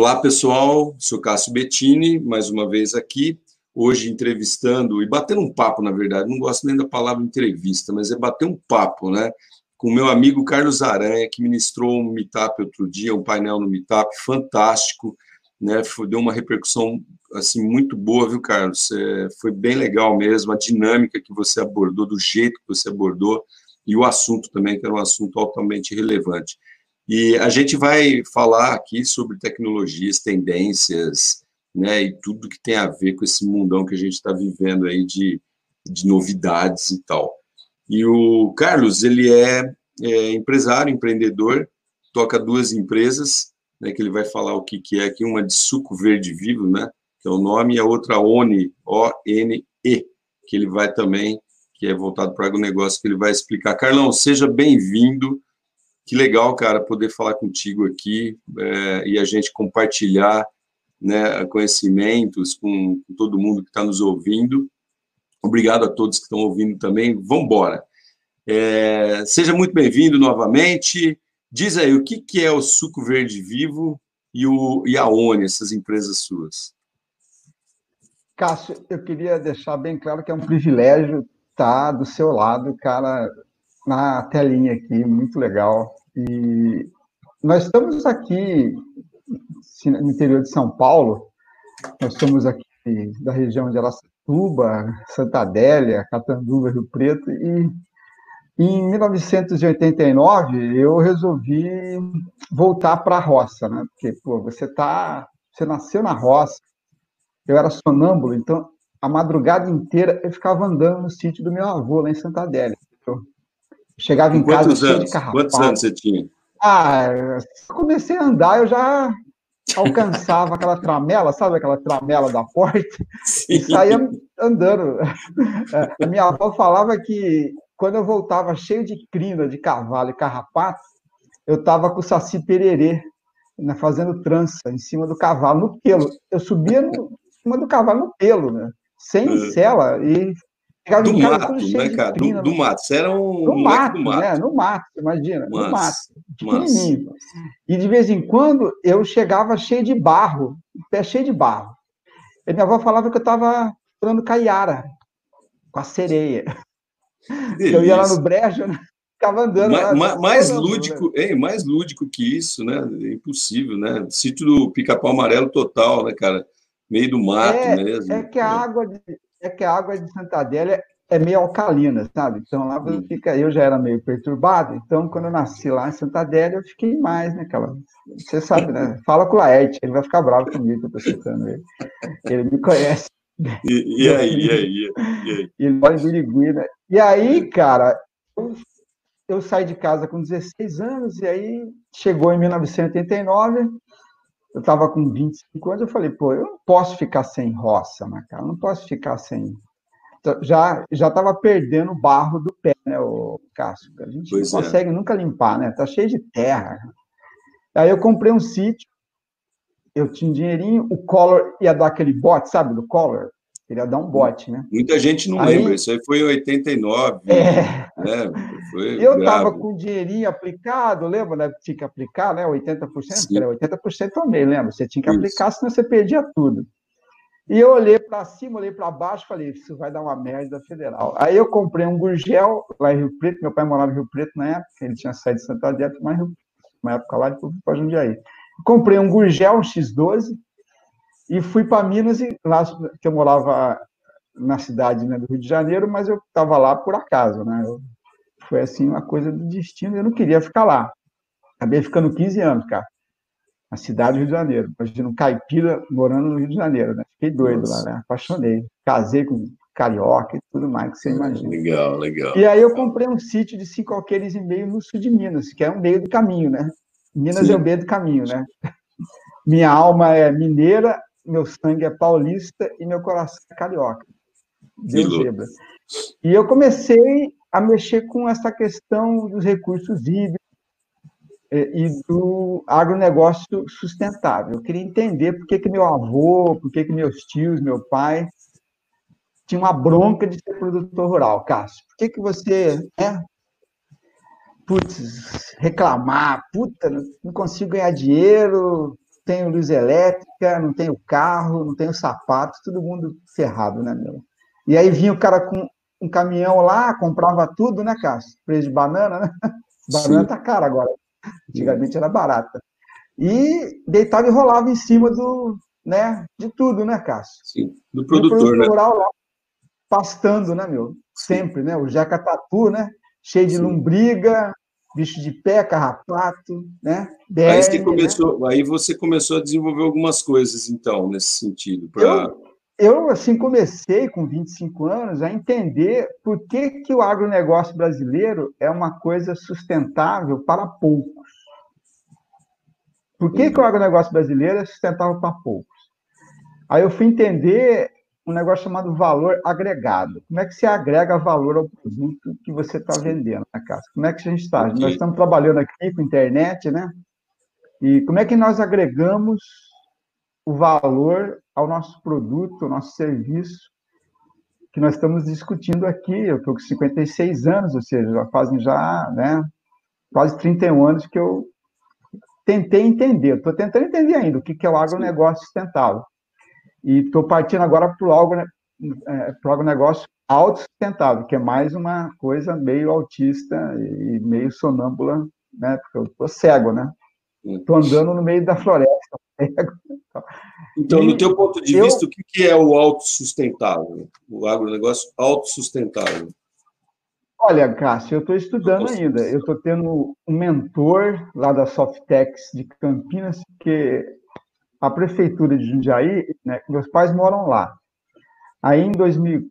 Olá, pessoal. Sou Cássio Bettini, mais uma vez aqui. Hoje entrevistando e batendo um papo, na verdade. Não gosto nem da palavra entrevista, mas é bater um papo, né? Com meu amigo Carlos Aranha, que ministrou um meetup outro dia, um painel no meetup fantástico, né? Deu uma repercussão assim muito boa, viu, Carlos? É, foi bem legal mesmo a dinâmica que você abordou, do jeito que você abordou e o assunto também, que era um assunto altamente relevante. E a gente vai falar aqui sobre tecnologias, tendências, né, e tudo que tem a ver com esse mundão que a gente está vivendo aí de, de novidades e tal. E o Carlos, ele é, é, empresário, empreendedor, toca duas empresas, né, que ele vai falar o que, que é aqui, uma de suco verde vivo, né, que é o nome, e a outra ONE, O-N-E, que ele vai também, que é voltado para o negócio que ele vai explicar. Carlão, seja bem-vindo, que legal, cara, poder falar contigo aqui é, e a gente compartilhar né, conhecimentos com, com todo mundo que está nos ouvindo. Obrigado a todos que estão ouvindo também. Vamos embora. É, seja muito bem-vindo novamente. Diz aí, o que, que é o Suco Verde Vivo e, o, e a ONI, essas empresas suas? Cássio, eu queria deixar bem claro que é um privilégio estar do seu lado, cara, na telinha aqui, muito legal. E nós estamos aqui no interior de São Paulo, nós somos aqui da região de Aracatuba, Santa Adélia, Catanduva, Rio Preto, e em 1989 eu resolvi voltar para a roça, né? Porque, pô, você tá, você nasceu na roça, eu era sonâmbulo, então a madrugada inteira eu ficava andando no sítio do meu avô lá em Santa Adélia. Chegava em casa cheio de carrapato. Quantos anos você tinha? Ah, comecei a andar, eu já alcançava aquela tramela, sabe aquela tramela da porta? Sim. E saía andando. É, a minha avó falava que quando eu voltava cheio de crina de cavalo e carrapato, eu estava com o saci pererê, né, fazendo trança em cima do cavalo, no pelo. Eu subia no, em cima do cavalo no pelo, né? sem é. cela, e Chegava do mato, né, cara? Do, do, mato. Você era um no mato, do mato. Né? No mato, imagina. Mas, no mato. Pequenininho. E de vez em quando eu chegava cheio de barro, pé cheio de barro. E minha avó falava que eu estava falando caiara com a sereia. Eu ia lá no brejo, né? ficava andando. Ma, lá, ma, mais andando, lúdico, né? hein, mais lúdico que isso, né? É impossível, né? Sítio do pica-pau amarelo total, né, cara? Meio do mato é, mesmo. É que a água é que a água de Santa Adélia é meio alcalina, sabe? Então lá você fica, eu já era meio perturbado, então quando eu nasci lá em Santa Adélia, eu fiquei mais, né? Aquela, você sabe, né? Fala com o Laerte, ele vai ficar bravo comigo que eu tô citando ele. Ele me conhece. E, e aí, e aí, e aí? Ele mora em Birigui, né? E aí, cara, eu, eu saí de casa com 16 anos, e aí chegou em 1989, eu estava com 25 anos, eu falei, pô, eu não posso ficar sem roça, né, cara? Eu não posso ficar sem. Então, já já estava perdendo o barro do pé, né, o Cássio? A gente pois não é. consegue nunca limpar, né? Tá cheio de terra. Aí eu comprei um sítio, eu tinha um dinheirinho, o Collor ia dar aquele bote, sabe, do Collor? Ele ia dar um bote, né? Muita gente não aí, lembra, isso aí foi em 89. É, né? Foi eu estava com dinheirinho aplicado, lembra né? Tinha que aplicar, né? 80%, Sim. era 80% também, lembra? Você tinha que isso. aplicar, senão você perdia tudo. E eu olhei para cima, olhei para baixo, falei, isso vai dar uma merda federal. Aí eu comprei um gurgel lá em Rio Preto, meu pai morava em Rio Preto na época, ele tinha saído de Santa Adélia, mas uma época lá, depois fui para Jundiaí. Comprei um gurgel, um X12, e fui para Minas, e lá que eu morava na cidade né, do Rio de Janeiro, mas eu estava lá por acaso, né? Eu, foi assim uma coisa do destino, eu não queria ficar lá. Acabei ficando 15 anos, cara, na cidade do Rio de Janeiro. Imagina um caipira morando no Rio de Janeiro, né? Fiquei doido Nossa. lá, né? Apaixonei. Casei com carioca e tudo mais que você imagina. Legal, legal. E aí eu comprei um sítio de cinco alqueires e meio no sul de Minas, que é um meio do caminho, né? Minas Sim. é o meio do caminho, né? Minha alma é mineira meu sangue é paulista e meu coração é carioca. Deu zebra. E eu comecei a mexer com essa questão dos recursos hídricos eh, e do agronegócio sustentável. Eu queria entender por que, que meu avô, por que, que meus tios, meu pai tinham uma bronca de ser produtor rural. Cássio, por que, que você né, putz, reclamar, puta, não consigo ganhar dinheiro, tenho luz elétrica, não tenho carro, não tenho sapato, todo mundo ferrado, né, meu? E aí vinha o cara com um caminhão lá, comprava tudo, né, Cássio? Preço de banana, né? Banana Sim. tá cara agora. Antigamente era barata. E deitava e rolava em cima do, né, de tudo, né, Cássio? Sim, do produtor, do né? rural lá, pastando, né, meu? Sempre, né? O Jeca Tatu, né? Cheio de Sim. lombriga, bicho de pé, carrapato, né? Aí, você né? começou, né? aí você começou a desenvolver algumas coisas, então, nesse sentido. Pra... Eu, eu, assim, comecei com 25 anos a entender por que, que o agronegócio brasileiro é uma coisa sustentável para poucos. Por que, que o agronegócio brasileiro é sustentável para poucos? Aí eu fui entender um negócio chamado valor agregado. Como é que se agrega valor ao produto que você está vendendo na casa? Como é que a gente está? Nós estamos trabalhando aqui com internet, né? E como é que nós agregamos o valor ao nosso produto, ao nosso serviço, que nós estamos discutindo aqui. Eu estou com 56 anos, ou seja, já fazem já né, quase 31 anos que eu tentei entender. Estou tentando entender ainda o que é o agronegócio sustentável. E estou partindo agora para o agronegócio é, agronegócio autossustentável, que é mais uma coisa meio autista e meio sonâmbula, né? Porque eu estou cego, né? Estou andando no meio da floresta. Então, e no teu ponto de eu... vista, o que é o autossustentável? O agronegócio autossustentável? Olha, Cássio, eu estou estudando ainda. Eu estou tendo um mentor lá da Softex de Campinas, que a prefeitura de Jundiaí, né, meus pais moram lá. Aí, em 2000,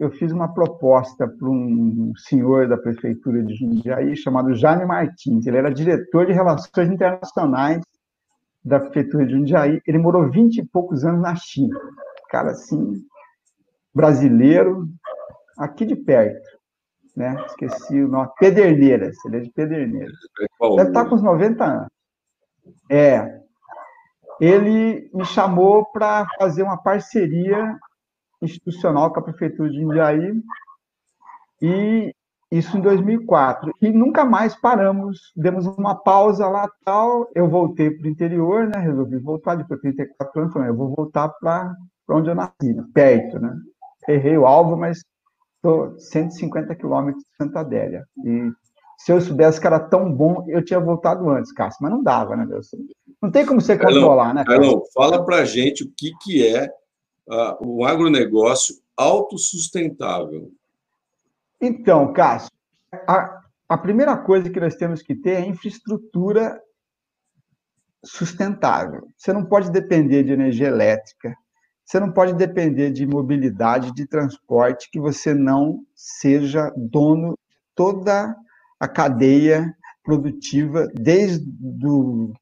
eu fiz uma proposta para um senhor da prefeitura de Jundiaí chamado Jaime Martins. Ele era diretor de Relações Internacionais da prefeitura de Jundiaí. Ele morou 20 e poucos anos na China. Cara, assim, brasileiro, aqui de perto né? Esqueci o nome. Pederneiras, ele é de Pederneiras. Deve estar com uns 90 anos. É. Ele me chamou para fazer uma parceria institucional com a Prefeitura de Indiaí, e isso em 2004. E nunca mais paramos, demos uma pausa lá tal. Eu voltei para o interior, né? Resolvi voltar depois de 34 anos. Falei, eu vou voltar para onde eu nasci, né? perto, né? Errei o alvo, mas estou 150 quilômetros de Santa Adélia. E se eu soubesse que era tão bom, eu tinha voltado antes, Cássio, mas não dava, né, meu? Não tem como você controlar, né? Carlão, fala para a gente o que, que é uh, o agronegócio autossustentável. Então, Cássio, a, a primeira coisa que nós temos que ter é infraestrutura sustentável. Você não pode depender de energia elétrica, você não pode depender de mobilidade, de transporte, que você não seja dono de toda a cadeia produtiva, desde o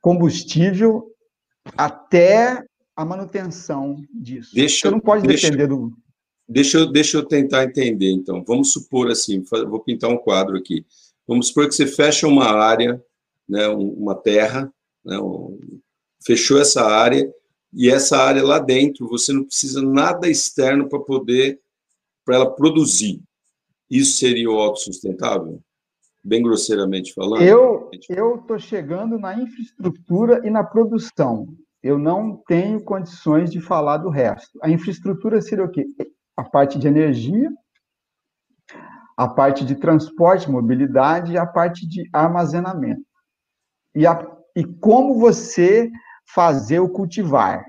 combustível até a manutenção disso. Deixa, você não pode deixa, depender do. Deixa eu, deixa eu tentar entender, então. Vamos supor assim, vou pintar um quadro aqui. Vamos supor que você fecha uma área, né, uma terra, né, fechou essa área e essa área lá dentro, você não precisa nada externo para poder, para ela produzir. Isso seria o autossustentável? Bem grosseiramente falando? Eu estou chegando na infraestrutura e na produção. Eu não tenho condições de falar do resto. A infraestrutura seria o quê? A parte de energia, a parte de transporte, mobilidade e a parte de armazenamento. E, a, e como você fazer o cultivar.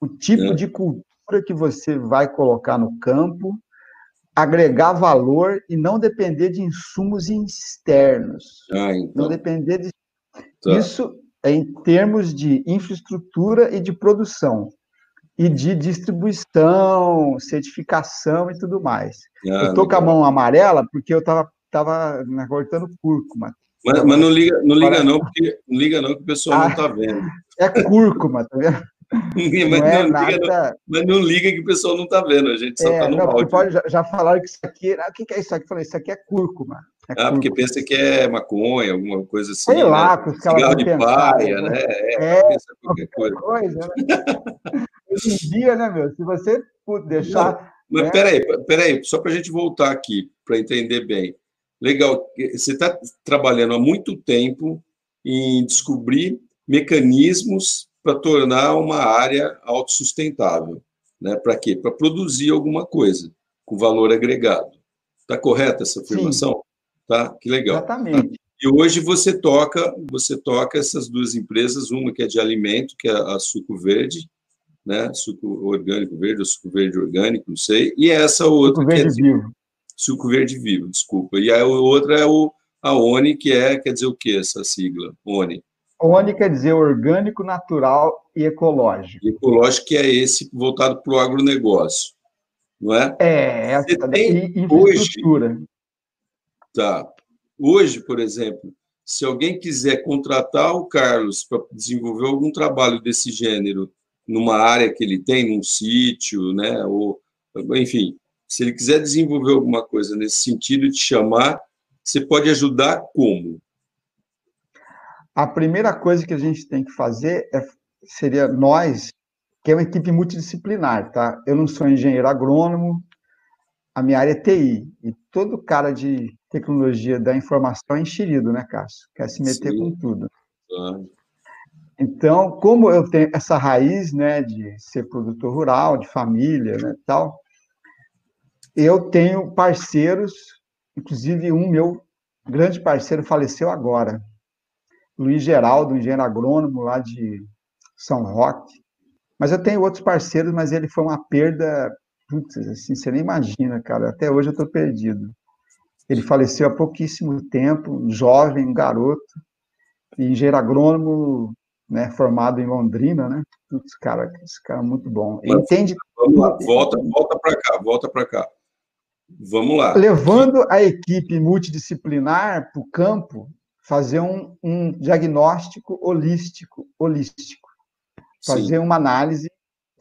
O tipo é. de cultura que você vai colocar no campo, agregar valor e não depender de insumos externos. Ah, então. Não depender de. Tá. Isso é em termos de infraestrutura e de produção. E de distribuição, certificação e tudo mais. Ah, eu estou com a mão amarela porque eu estava tava, tava cortando cúrcuma. Mas, mas, não liga, não liga não, porque não liga não que o pessoal ah, não está vendo. É cúrcuma, tá vendo? mas, não é não nada... liga, mas não liga que o pessoal não está vendo, a gente só está é, no não, áudio. Pode, já, já, falaram que isso aqui. Ah, o que, que é isso aqui? Eu falei, isso aqui é cúrcuma. É ah, cúrcuma. porque pensa que é maconha, alguma coisa assim. Sei lá, né? os caras. de paia, né? É, é qualquer coisa. coisa né? Hoje em dia, né, meu? Se você deixar. Não, mas né? peraí, peraí, só para a gente voltar aqui, para entender bem. Legal, você está trabalhando há muito tempo em descobrir mecanismos para tornar uma área autossustentável. Né? Para quê? Para produzir alguma coisa com valor agregado. Está correta essa afirmação? Sim. Tá? Que legal. Exatamente. E hoje você toca, você toca essas duas empresas, uma que é de alimento, que é a Suco Verde, né? Suco orgânico verde, ou suco verde orgânico, não sei, e essa outra suco verde que é vivo. Suco verde vivo, desculpa. E a outra é o a ONI, que é, quer dizer o que essa sigla? ONI. ONI quer dizer orgânico, natural e ecológico. E ecológico que é esse voltado para o agronegócio, não é? É, essa tem infraestrutura. Hoje, tá. Hoje, por exemplo, se alguém quiser contratar o Carlos para desenvolver algum trabalho desse gênero numa área que ele tem, num sítio, né, ou enfim, se ele quiser desenvolver alguma coisa nesse sentido de chamar, você pode ajudar como? A primeira coisa que a gente tem que fazer é, seria nós, que é uma equipe multidisciplinar, tá? Eu não sou engenheiro agrônomo, a minha área é TI, e todo cara de tecnologia da informação é enxerido, né, Cássio? Quer se meter Sim. com tudo. Então, como eu tenho essa raiz, né, de ser produtor rural, de família, né, tal, eu tenho parceiros, inclusive um meu grande parceiro faleceu agora, Luiz Geraldo, engenheiro agrônomo lá de São Roque. Mas eu tenho outros parceiros, mas ele foi uma perda, putz, assim, você nem imagina, cara. Até hoje eu estou perdido. Ele faleceu há pouquíssimo tempo, um jovem, um garoto, engenheiro agrônomo, né, formado em Londrina, né? Putz, cara, esse cara é muito bom. Ele entende. Vamos lá, volta, volta para cá, volta para cá. Vamos lá. Levando a equipe multidisciplinar para o campo, fazer um, um, diagnóstico holístico, holístico, fazer Sim. uma análise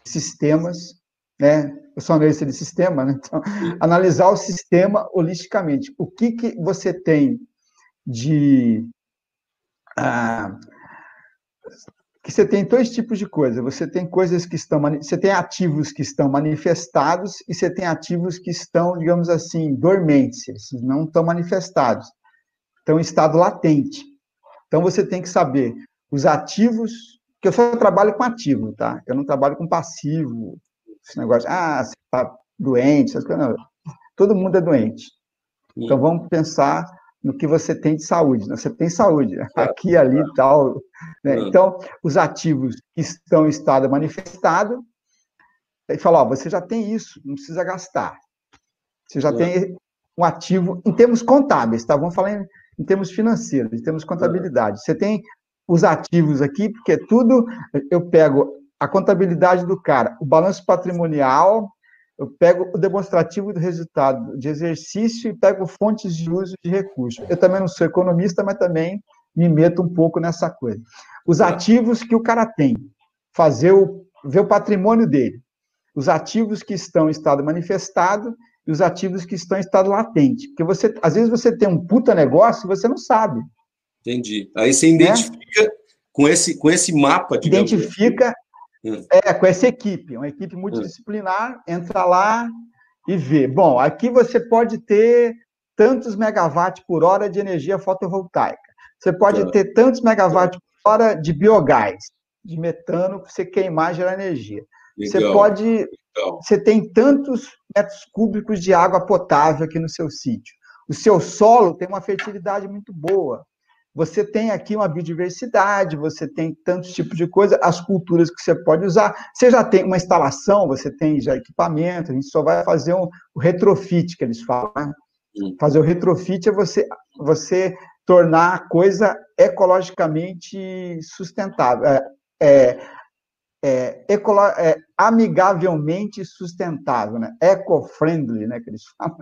de sistemas, né? Eu sou analista de sistema, né? Então, analisar o sistema holisticamente. O que, que você tem de ah, que você tem dois tipos de coisa. Você tem coisas que estão, você tem ativos que estão manifestados e você tem ativos que estão, digamos assim, dormentes, não estão manifestados, estão em estado latente. Então você tem que saber os ativos, que eu só trabalho com ativo, tá? Eu não trabalho com passivo, esse negócio, ah, você está doente, essas coisas, não. Todo mundo é doente. Então vamos pensar no que você tem de saúde. Né? Você tem saúde, aqui, ali e tal. Né? Então, os ativos que estão em estado manifestado, ele fala, ó, você já tem isso, não precisa gastar. Você já tem um ativo, em termos contábeis, tá? Vamos falar em, em termos financeiros, em termos de contabilidade. Você tem os ativos aqui, porque tudo, eu pego a contabilidade do cara, o balanço patrimonial, eu pego o demonstrativo do resultado de exercício e pego fontes de uso de recursos. Eu também não sou economista, mas também me meto um pouco nessa coisa. Os ativos que o cara tem, fazer o, ver o patrimônio dele. Os ativos que estão em estado manifestado e os ativos que estão em estado latente. Porque você, às vezes você tem um puta negócio e você não sabe. Entendi. Aí você identifica né? com, esse, com esse mapa. Identifica é, com essa equipe, uma equipe multidisciplinar, entra lá e vê. Bom, aqui você pode ter tantos megawatts por hora de energia fotovoltaica. Você pode tá. ter tantos megawatts por hora de biogás, de metano, para você queimar e gerar energia. Legal. Você pode. Legal. Você tem tantos metros cúbicos de água potável aqui no seu sítio. O seu solo tem uma fertilidade muito boa você tem aqui uma biodiversidade, você tem tantos tipos de coisa, as culturas que você pode usar. Você já tem uma instalação, você tem já equipamento, a gente só vai fazer um, o retrofit, que eles falam. Né? Fazer o retrofit é você, você tornar a coisa ecologicamente sustentável. É, é, é, ecolo, é, amigavelmente sustentável, né? Eco-friendly, né? Que eles falam.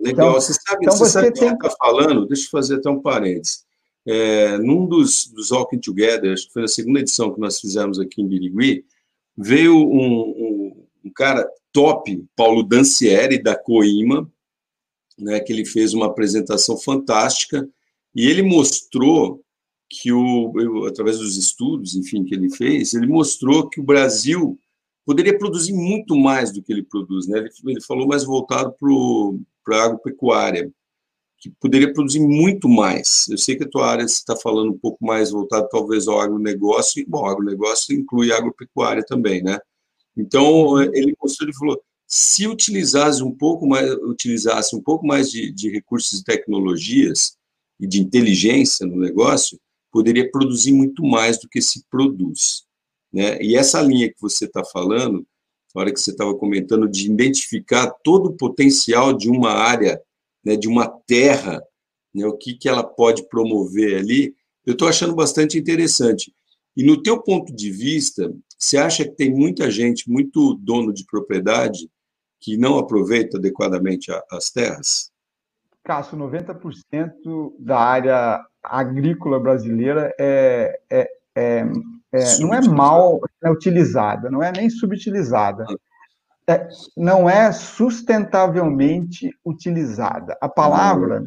Legal, então, você sabe, então você, sabe tem... que está falando, deixa eu fazer até um parênteses é, num dos, dos Walking Together, acho que foi na segunda edição que nós fizemos aqui em Birigui, veio um, um, um cara top, Paulo Dancieri, da Coima, né, que ele fez uma apresentação fantástica, e ele mostrou que, o, através dos estudos, enfim, que ele fez, ele mostrou que o Brasil poderia produzir muito mais do que ele produz. Né? Ele, ele falou mais voltado para a agropecuária. que poderia produzir muito mais. Eu sei que a tua área está falando um pouco mais voltado talvez ao agronegócio, e, bom, agronegócio inclui agropecuária também, né? Então, ele mostrou, ele falou, se utilizasse um pouco mais, utilizasse um pouco mais de, de recursos e tecnologias e de inteligência no negócio, poderia produzir muito mais do que se produz. Né? E essa linha que você está falando, na hora que você estava comentando, de identificar todo o potencial de uma área, né, de uma terra, né, o que, que ela pode promover ali, eu estou achando bastante interessante. E no teu ponto de vista, você acha que tem muita gente, muito dono de propriedade, que não aproveita adequadamente as terras? Cássio, 90% da área agrícola brasileira é, é, é, é não é mal é utilizada, não é nem subutilizada. É, não é sustentavelmente utilizada. A palavra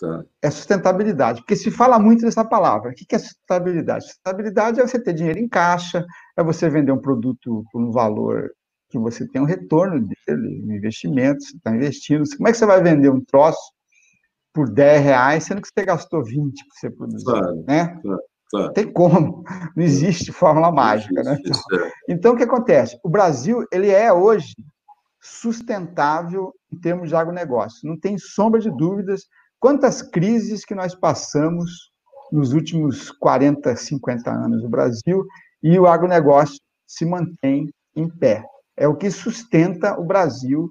tá. é sustentabilidade, porque se fala muito dessa palavra. O que é sustentabilidade? Sustentabilidade é você ter dinheiro em caixa, é você vender um produto por um valor que você tem um retorno dele, um investimento, você está investindo. Como é que você vai vender um troço por 10 reais, sendo que você gastou 20 para você produzir, claro, né? Claro, claro. Tem como, não existe fórmula mágica, né? Então, então, o que acontece? O Brasil, ele é hoje sustentável em termos de agronegócio, não tem sombra de dúvidas quantas crises que nós passamos nos últimos 40, 50 anos no Brasil e o agronegócio se mantém em pé. É o que sustenta o Brasil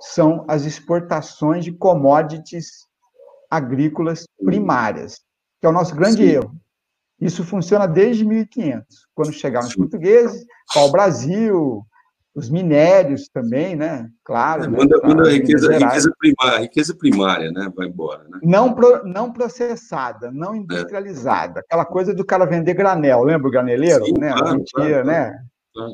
são as exportações de commodities agrícolas primárias, que é o nosso grande Sim. erro. Isso funciona desde 1500, quando chegaram os portugueses, ao Brasil, os minérios também, né? Claro. É, né? manda, manda a riqueza, riqueza, primária, riqueza primária, né? Vai embora, né? Não, pro, não processada, não é. industrializada. É. Aquela coisa do cara vender granel, lembra o graneleiro? Sim, né? Claro, claro, né?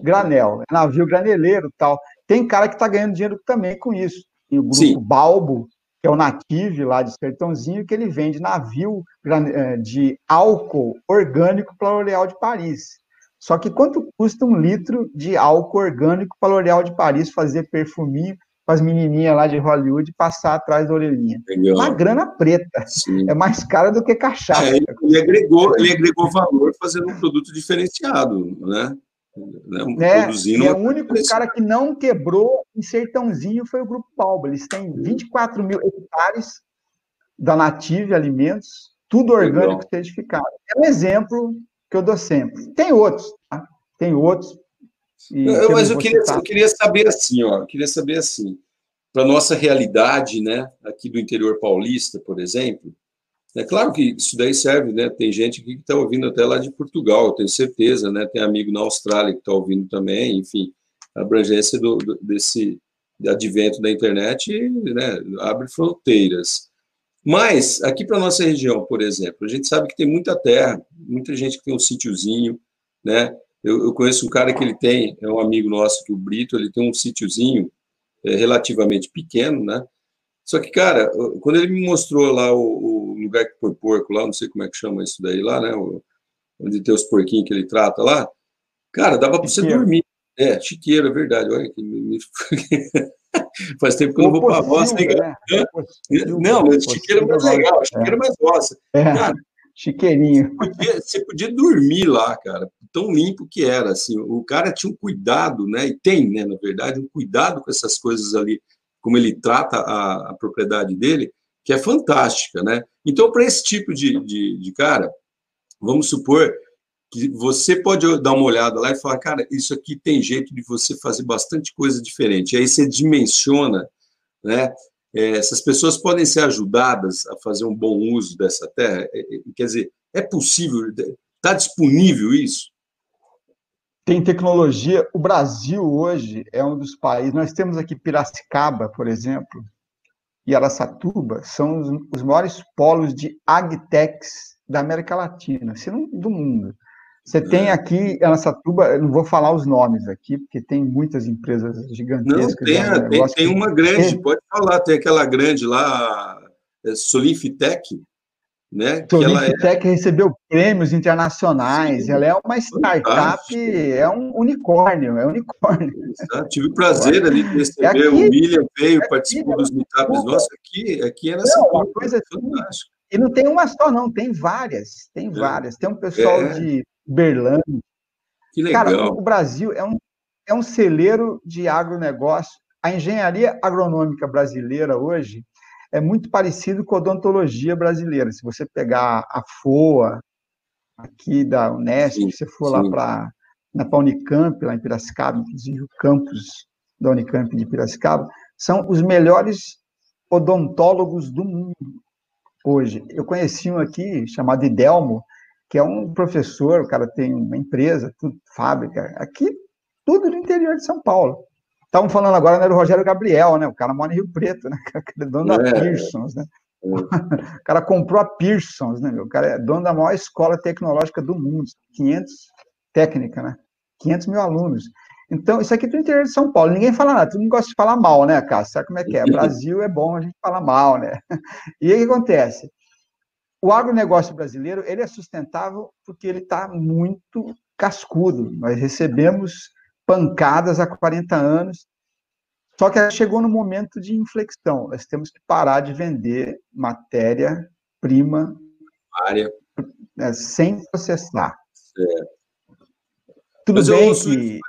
Granel, navio graneleiro tal. Tem cara que está ganhando dinheiro também com isso. E o grupo Sim. Balbo que é o Native lá de Sertãozinho, que ele vende navio eh, de álcool orgânico para L'Oréal de Paris. Só que quanto custa um litro de álcool orgânico para L'Oréal de Paris fazer perfuminho para as menininhas lá de Hollywood passar atrás da orelhinha? Legal. Uma grana preta. Sim. É mais cara do que cachaça. É, ele, agregou, ele agregou valor fazendo um produto diferenciado, né? Né, é, produzindo. É o único cara que não quebrou em Sertãozinho foi o Grupo Palma. Eles têm 24 mil hectares da Native Alimentos, tudo orgânico Legal. certificado. É um exemplo que eu dou sempre. Tem outros, tá? Tem outros. Eu, mas eu queria, eu queria saber assim, ó, eu queria saber assim, para nossa realidade, né, aqui do interior paulista, por exemplo, é claro que isso daí serve, né? Tem gente aqui que está ouvindo até lá de Portugal, eu tenho certeza, né? Tem amigo na Austrália que está ouvindo também, enfim, a abrangência do, do, desse advento da internet né, abre fronteiras. Mas, aqui para nossa região, por exemplo, a gente sabe que tem muita terra, muita gente que tem um sítiozinho, né? Eu, eu conheço um cara que ele tem, é um amigo nosso, que o Brito, ele tem um sítiozinho é, relativamente pequeno, né? Só que, cara, quando ele me mostrou lá o, o lugar que põe porco lá, não sei como é que chama isso daí lá, né? O, onde tem os porquinhos que ele trata lá, cara, dava para você dormir. É, chiqueiro, é verdade. Olha que me... Faz tempo que eu não vou para a roça, né? Não, mas chiqueiro é mais legal, chiqueiro é mais roça. É. Cara, Chiqueirinho. Você podia, você podia, dormir lá, cara, tão limpo que era, assim, o cara tinha um cuidado, né, e tem, né, na verdade, um cuidado com essas coisas ali, como ele trata a, a propriedade dele, que é fantástica, né? Então, para esse tipo de, de, de, cara, vamos supor que você pode dar uma olhada lá e falar, cara, isso aqui tem jeito de você fazer bastante coisa diferente. Aí você dimensiona, né? É, essas pessoas podem ser ajudadas a fazer um bom uso dessa terra. É, é quer dizer, é possível? Está disponível isso? Tem tecnologia. O Brasil hoje é um dos países. Nós temos aqui Piracicaba, por exemplo, e Araçatuba, são os, os maiores polos de agtex da América Latina, se não do mundo. Você tem é. aqui Araçatuba, não vou falar os nomes aqui, porque tem muitas empresas gigantescas. Não, tem, né? tem, tem, uma grande, pode falar, tem aquela grande lá, é Solifitec. Né? Que ela é... recebeu prêmios internacionais, Sim, ela é uma startup, é um unicórnio, é um unicórnio. Exato. Tive o prazer ali de receber, é o William veio, é participou dos meetups nossos aqui, aqui é nessa uma coisa assim, E não tem uma só, não, tem várias, tem é. várias. Tem um pessoal é. de Berlândia. Que legal. Cara, o Brasil é um, é um celeiro de agronegócio. A engenharia agronômica brasileira hoje é muito parecido com a odontologia brasileira. Se você pegar a FOA, aqui da Unesp, sim, se você for sim. lá para na Unicamp, lá em Piracicaba, inclusive o campus da Unicamp de Piracicaba, são os melhores odontólogos do mundo hoje. Eu conheci um aqui chamado Idelmo, que é um professor, o cara tem uma empresa, tudo, fábrica, aqui, tudo no interior de São Paulo. Estavam falando agora né, do Rogério Gabriel, né? O cara mora em Rio Preto, né? O cara é dono é. da Pearsons, né? É. O cara comprou a Pearsons, né? O cara é dono da maior escola tecnológica do mundo, 500 técnica, né? 500 mil alunos. Então, isso aqui é do interior de São Paulo. Ninguém fala nada, todo mundo gosta de falar mal, né, Cássio? Sabe como é que é? Brasil é bom a gente falar mal, né? E aí o que acontece? O agronegócio brasileiro, ele é sustentável porque ele está muito cascudo. Nós recebemos pancadas há 40 anos. Só que chegou no momento de inflexão. Nós temos que parar de vender matéria-prima né, sem processar. Certo. Tudo mas bem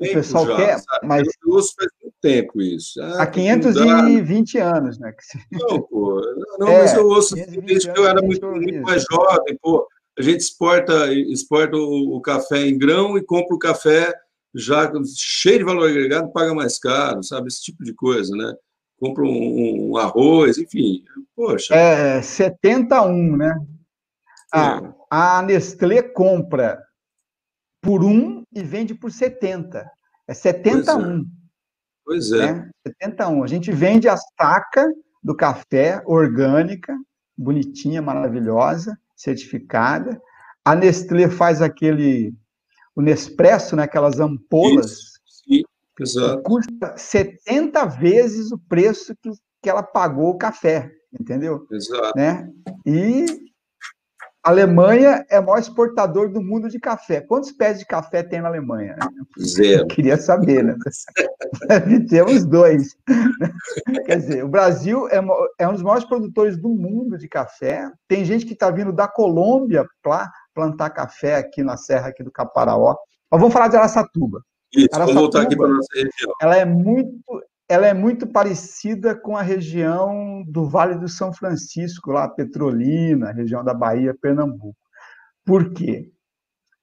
que o pessoal já, quer, sabe? mas. Eu ouço faz muito tempo isso. Ah, há 520 anos, né? Não, pô. Não, é, mas eu ouço desde que eu era muito, muito mais jovem, pô. A gente exporta, exporta o, o café em grão e compra o café já cheio de valor agregado, paga mais caro, sabe? Esse tipo de coisa, né? Compra um, um arroz, enfim. Poxa. É 71, né? A, a Nestlé compra por um e vende por 70. É 71. Pois é. Pois é. Né? 71. A gente vende a saca do café orgânica, bonitinha, maravilhosa, certificada. A Nestlé faz aquele o Nespresso, né, aquelas ampolas, Isso, sim, custa 70 vezes o preço que, que ela pagou o café, entendeu? Exato. Né? E a Alemanha é o maior exportador do mundo de café. Quantos pés de café tem na Alemanha? Zero. Eu queria saber, né? Deve ter uns dois. Quer dizer, o Brasil é, é um dos maiores produtores do mundo de café. Tem gente que está vindo da Colômbia para plantar café aqui na serra aqui do Caparaó. Mas vamos falar de Araçatuba. Isso, Araçatuba, vamos voltar aqui para a nossa região. Ela é muito, ela é muito parecida com a região do Vale do São Francisco, lá Petrolina, região da Bahia, Pernambuco. Por quê?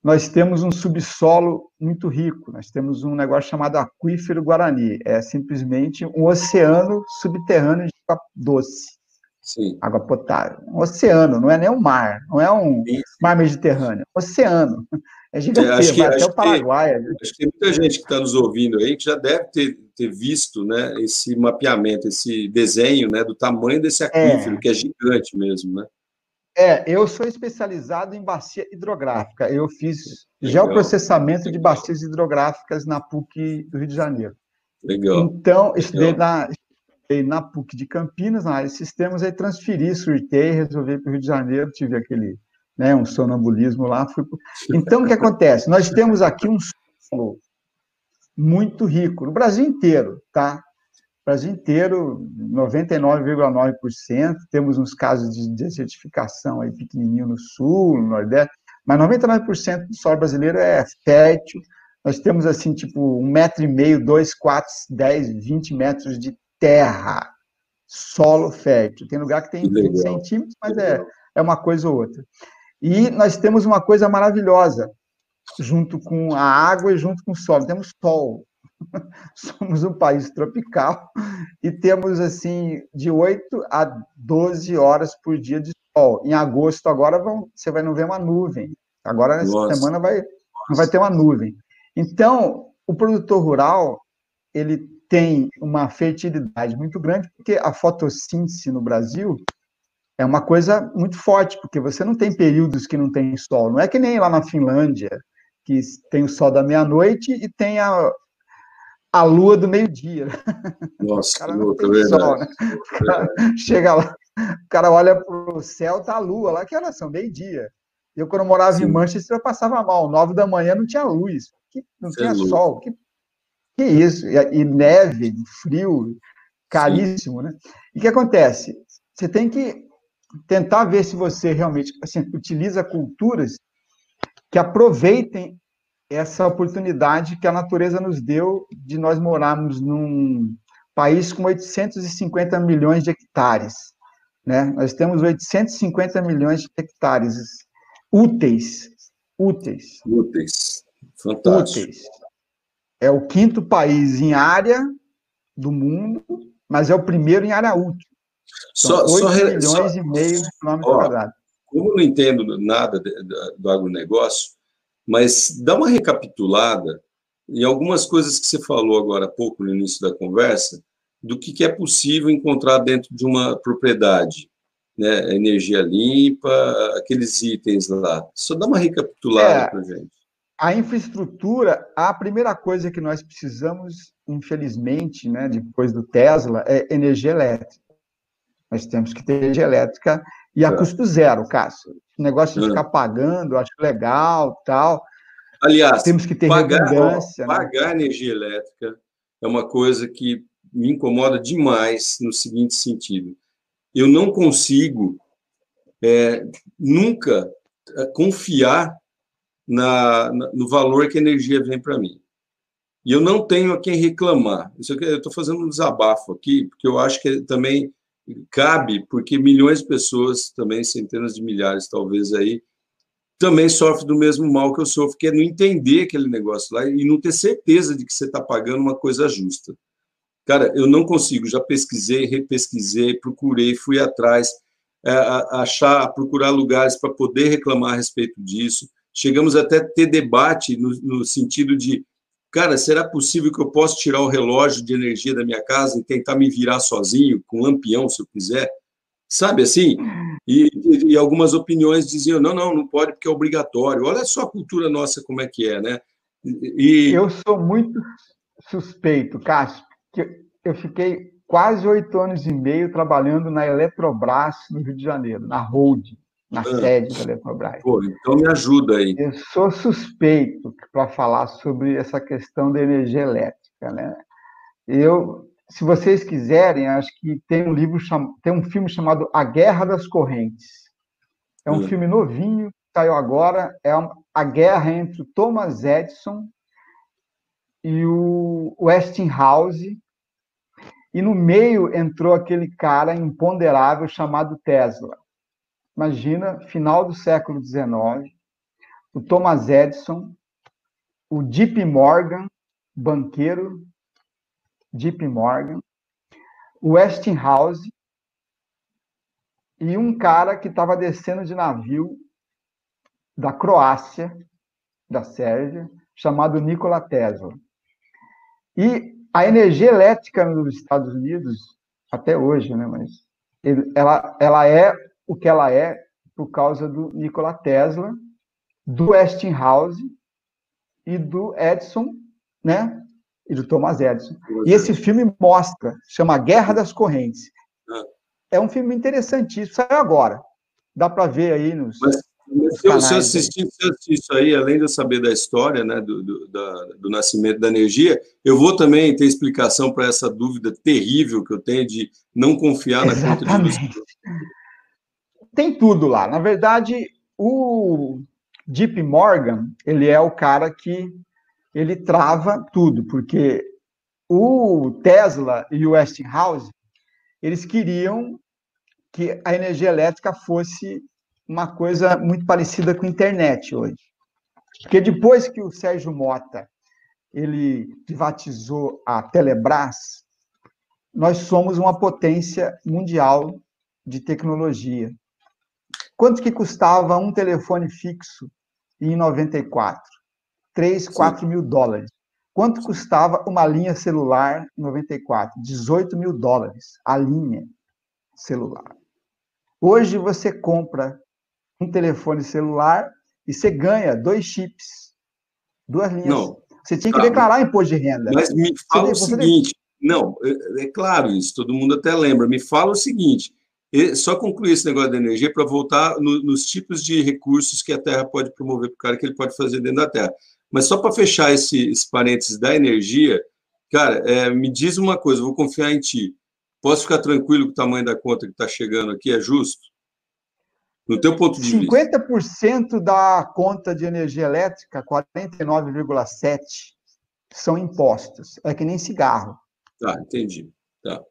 Nós temos um subsolo muito rico, nós temos um negócio chamado aquífero Guarani, é simplesmente um oceano subterrâneo de água doce. Sim. Água potável. Um oceano, não é nem um mar, não é um Sim. mar Mediterrâneo, oceano. É gigantesco, é, até o Paraguai. Que, acho que tem muita gente que está nos ouvindo aí que já deve ter, ter visto né, esse mapeamento, esse desenho né, do tamanho desse é. aquífero, é. que é gigante mesmo, né? É, eu sou especializado em bacia hidrográfica. Eu fiz Legal. geoprocessamento de bacias hidrográficas na PUC do Rio de Janeiro. Legal. Então, estudei na, na PUC de Campinas, na área de sistemas, aí transferi, surtei, resolvi para o Rio de Janeiro, tive aquele, né, um sonambulismo lá. Fui... Então, o que acontece? Nós temos aqui um solo muito rico, no Brasil inteiro, tá? Brasil inteiro, 99,9%, temos uns casos de desertificação aí pequenininho no sul, no nordeste, mas 99% do solo brasileiro é fértil, nós temos, assim, tipo, um metro e meio, dois, quatro, dez, vinte metros de terra, solo fértil. Tem lugar que tem 20 centímetros, mas é, é uma coisa ou outra. E nós temos uma coisa maravilhosa, junto com a água e junto com o solo. Temos sol. Somos um país tropical e temos, assim, de 8 a 12 horas por dia de sol. Em agosto, agora, vão, você vai não ver uma nuvem. Agora, nessa Nossa. semana, vai, não vai ter uma nuvem. Então, o produtor rural, ele tem uma fertilidade muito grande, porque a fotossíntese no Brasil é uma coisa muito forte, porque você não tem períodos que não tem sol. Não é que nem lá na Finlândia, que tem o sol da meia-noite e tem a, a lua do meio-dia. Nossa, o cara não tem sol, né? Cara, chega lá, o cara olha para o céu, tá a lua lá, que era são meio-dia. Eu, quando eu morava Sim. em Manchester, eu passava mal. Nove da manhã não tinha luz, não Você tinha é sol. Que, que isso? E, neve, frio, caríssimo, Sim. né? E o que acontece? Você tem que tentar ver se você realmente assim, utiliza culturas que aproveitem essa oportunidade que a natureza nos deu de nós morarmos num país com 850 milhões de hectares. Né? Nós temos 850 milhões de hectares úteis. Úteis. Úteis. Fantástico. Úteis. É o quinto país em área do mundo, mas é o primeiro em área útil. São só, 8 só, milhões só, e meio de quilômetros quadrados. Como eu não entendo nada do agronegócio, mas dá uma recapitulada em algumas coisas que você falou agora há pouco no início da conversa, do que, é possível encontrar dentro de uma propriedade. Né? Energia limpa, aqueles itens lá. Só dá uma recapitulada é, para gente. A infraestrutura, a primeira coisa que nós precisamos, infelizmente, né, depois do Tesla, é energia elétrica. Nós temos que ter energia elétrica e a é. custo zero, Cássio. O negócio de é. ficar pagando, acho legal, tal. Aliás, temos que ter pagar, redundância. Ó, né? pagar energia elétrica é uma coisa que me incomoda demais no seguinte sentido. Eu não consigo é, nunca é, confiar na, na, no valor que a energia vem para mim. E eu não tenho a quem reclamar. Isso aqui, eu estou fazendo um desabafo aqui, porque eu acho que também cabe, porque milhões de pessoas, também centenas de milhares, talvez aí, também sofrem do mesmo mal que eu sofro, que é não entender aquele negócio lá e não ter certeza de que você está pagando uma coisa justa. Cara, eu não consigo, já pesquisei, repesquisei, procurei, fui atrás, é, achar, procurar lugares para poder reclamar a respeito disso. Chegamos até a ter debate no, no sentido de cara, será possível que eu possa tirar o relógio de energia da minha casa e tentar me virar sozinho, com lampião, se eu quiser? Sabe assim? E, e, e, algumas opiniões diziam, não, não, não pode porque é obrigatório. Olha só a cultura nossa como é que é, né? E... Eu sou muito suspeito, Cássio, que eu fiquei quase oito anos e meio trabalhando na Eletrobras, no Rio de Janeiro, na holding na ah, sede da Eletrobras. Pô, então me ajuda aí. Eu sou suspeito para falar sobre essa questão da energia elétrica, né? Eu, se vocês quiserem, acho que tem um livro tem um filme chamado A Guerra das Correntes. É um hum. filme novinho, saiu agora, é a guerra entre o Thomas Edison e o Westinghouse. E no meio entrou aquele cara imponderável chamado Tesla. Imagina, final do século XIX, o Thomas Edison, o J.P. Morgan, banqueiro, J.P. Morgan, o Westinghouse e um cara que estava descendo de navio da Croácia, da Sérvia, chamado Nikola Tesla. E a energia elétrica nos Estados Unidos, até hoje, né, mas ela, ela é o que ela é por causa do Nikola Tesla, do Westinghouse e do Edison, né? E do Thomas Edison. E esse filme mostra, chama Guerra das Correntes. Ah. É um filme interessantíssimo, saiu agora. Dá para ver aí nos. Mas, nos eu, se, eu assistir, se assistir isso aí, além de eu saber da história, né, do, do, da, do nascimento da energia, eu vou também ter explicação para essa dúvida terrível que eu tenho de não confiar na Exatamente. conta de luz tem tudo lá. Na verdade, o Deep Morgan, ele é o cara que ele trava tudo, porque o Tesla e o Westinghouse, eles queriam que a energia elétrica fosse uma coisa muito parecida com a internet hoje. Porque depois que o Sérgio Mota ele privatizou a Telebrás, nós somos uma potência mundial de tecnologia. Quanto que custava um telefone fixo em 94? 3, 4 Sim. mil dólares. Quanto custava uma linha celular em 94? 18 mil dólares a linha celular. Hoje você compra um telefone celular e você ganha dois chips, duas linhas. Não. Você tinha que declarar imposto de renda. Mas me fala você, o seguinte, não, é, é, claro isso, todo mundo até lembra. Me fala o seguinte, só concluir esse negócio da energia para voltar no, nos tipos de recursos que a Terra pode promover para o cara, que ele pode fazer dentro da Terra. Mas só para fechar esse, esse parênteses da energia, cara, é, me diz uma coisa, vou confiar em ti. Posso ficar tranquilo com o tamanho da conta que está chegando aqui? É justo? No teu ponto de 50% vista. 50% da conta de energia elétrica, 49,7% são impostos. É que nem cigarro. Tá, entendi. Tá.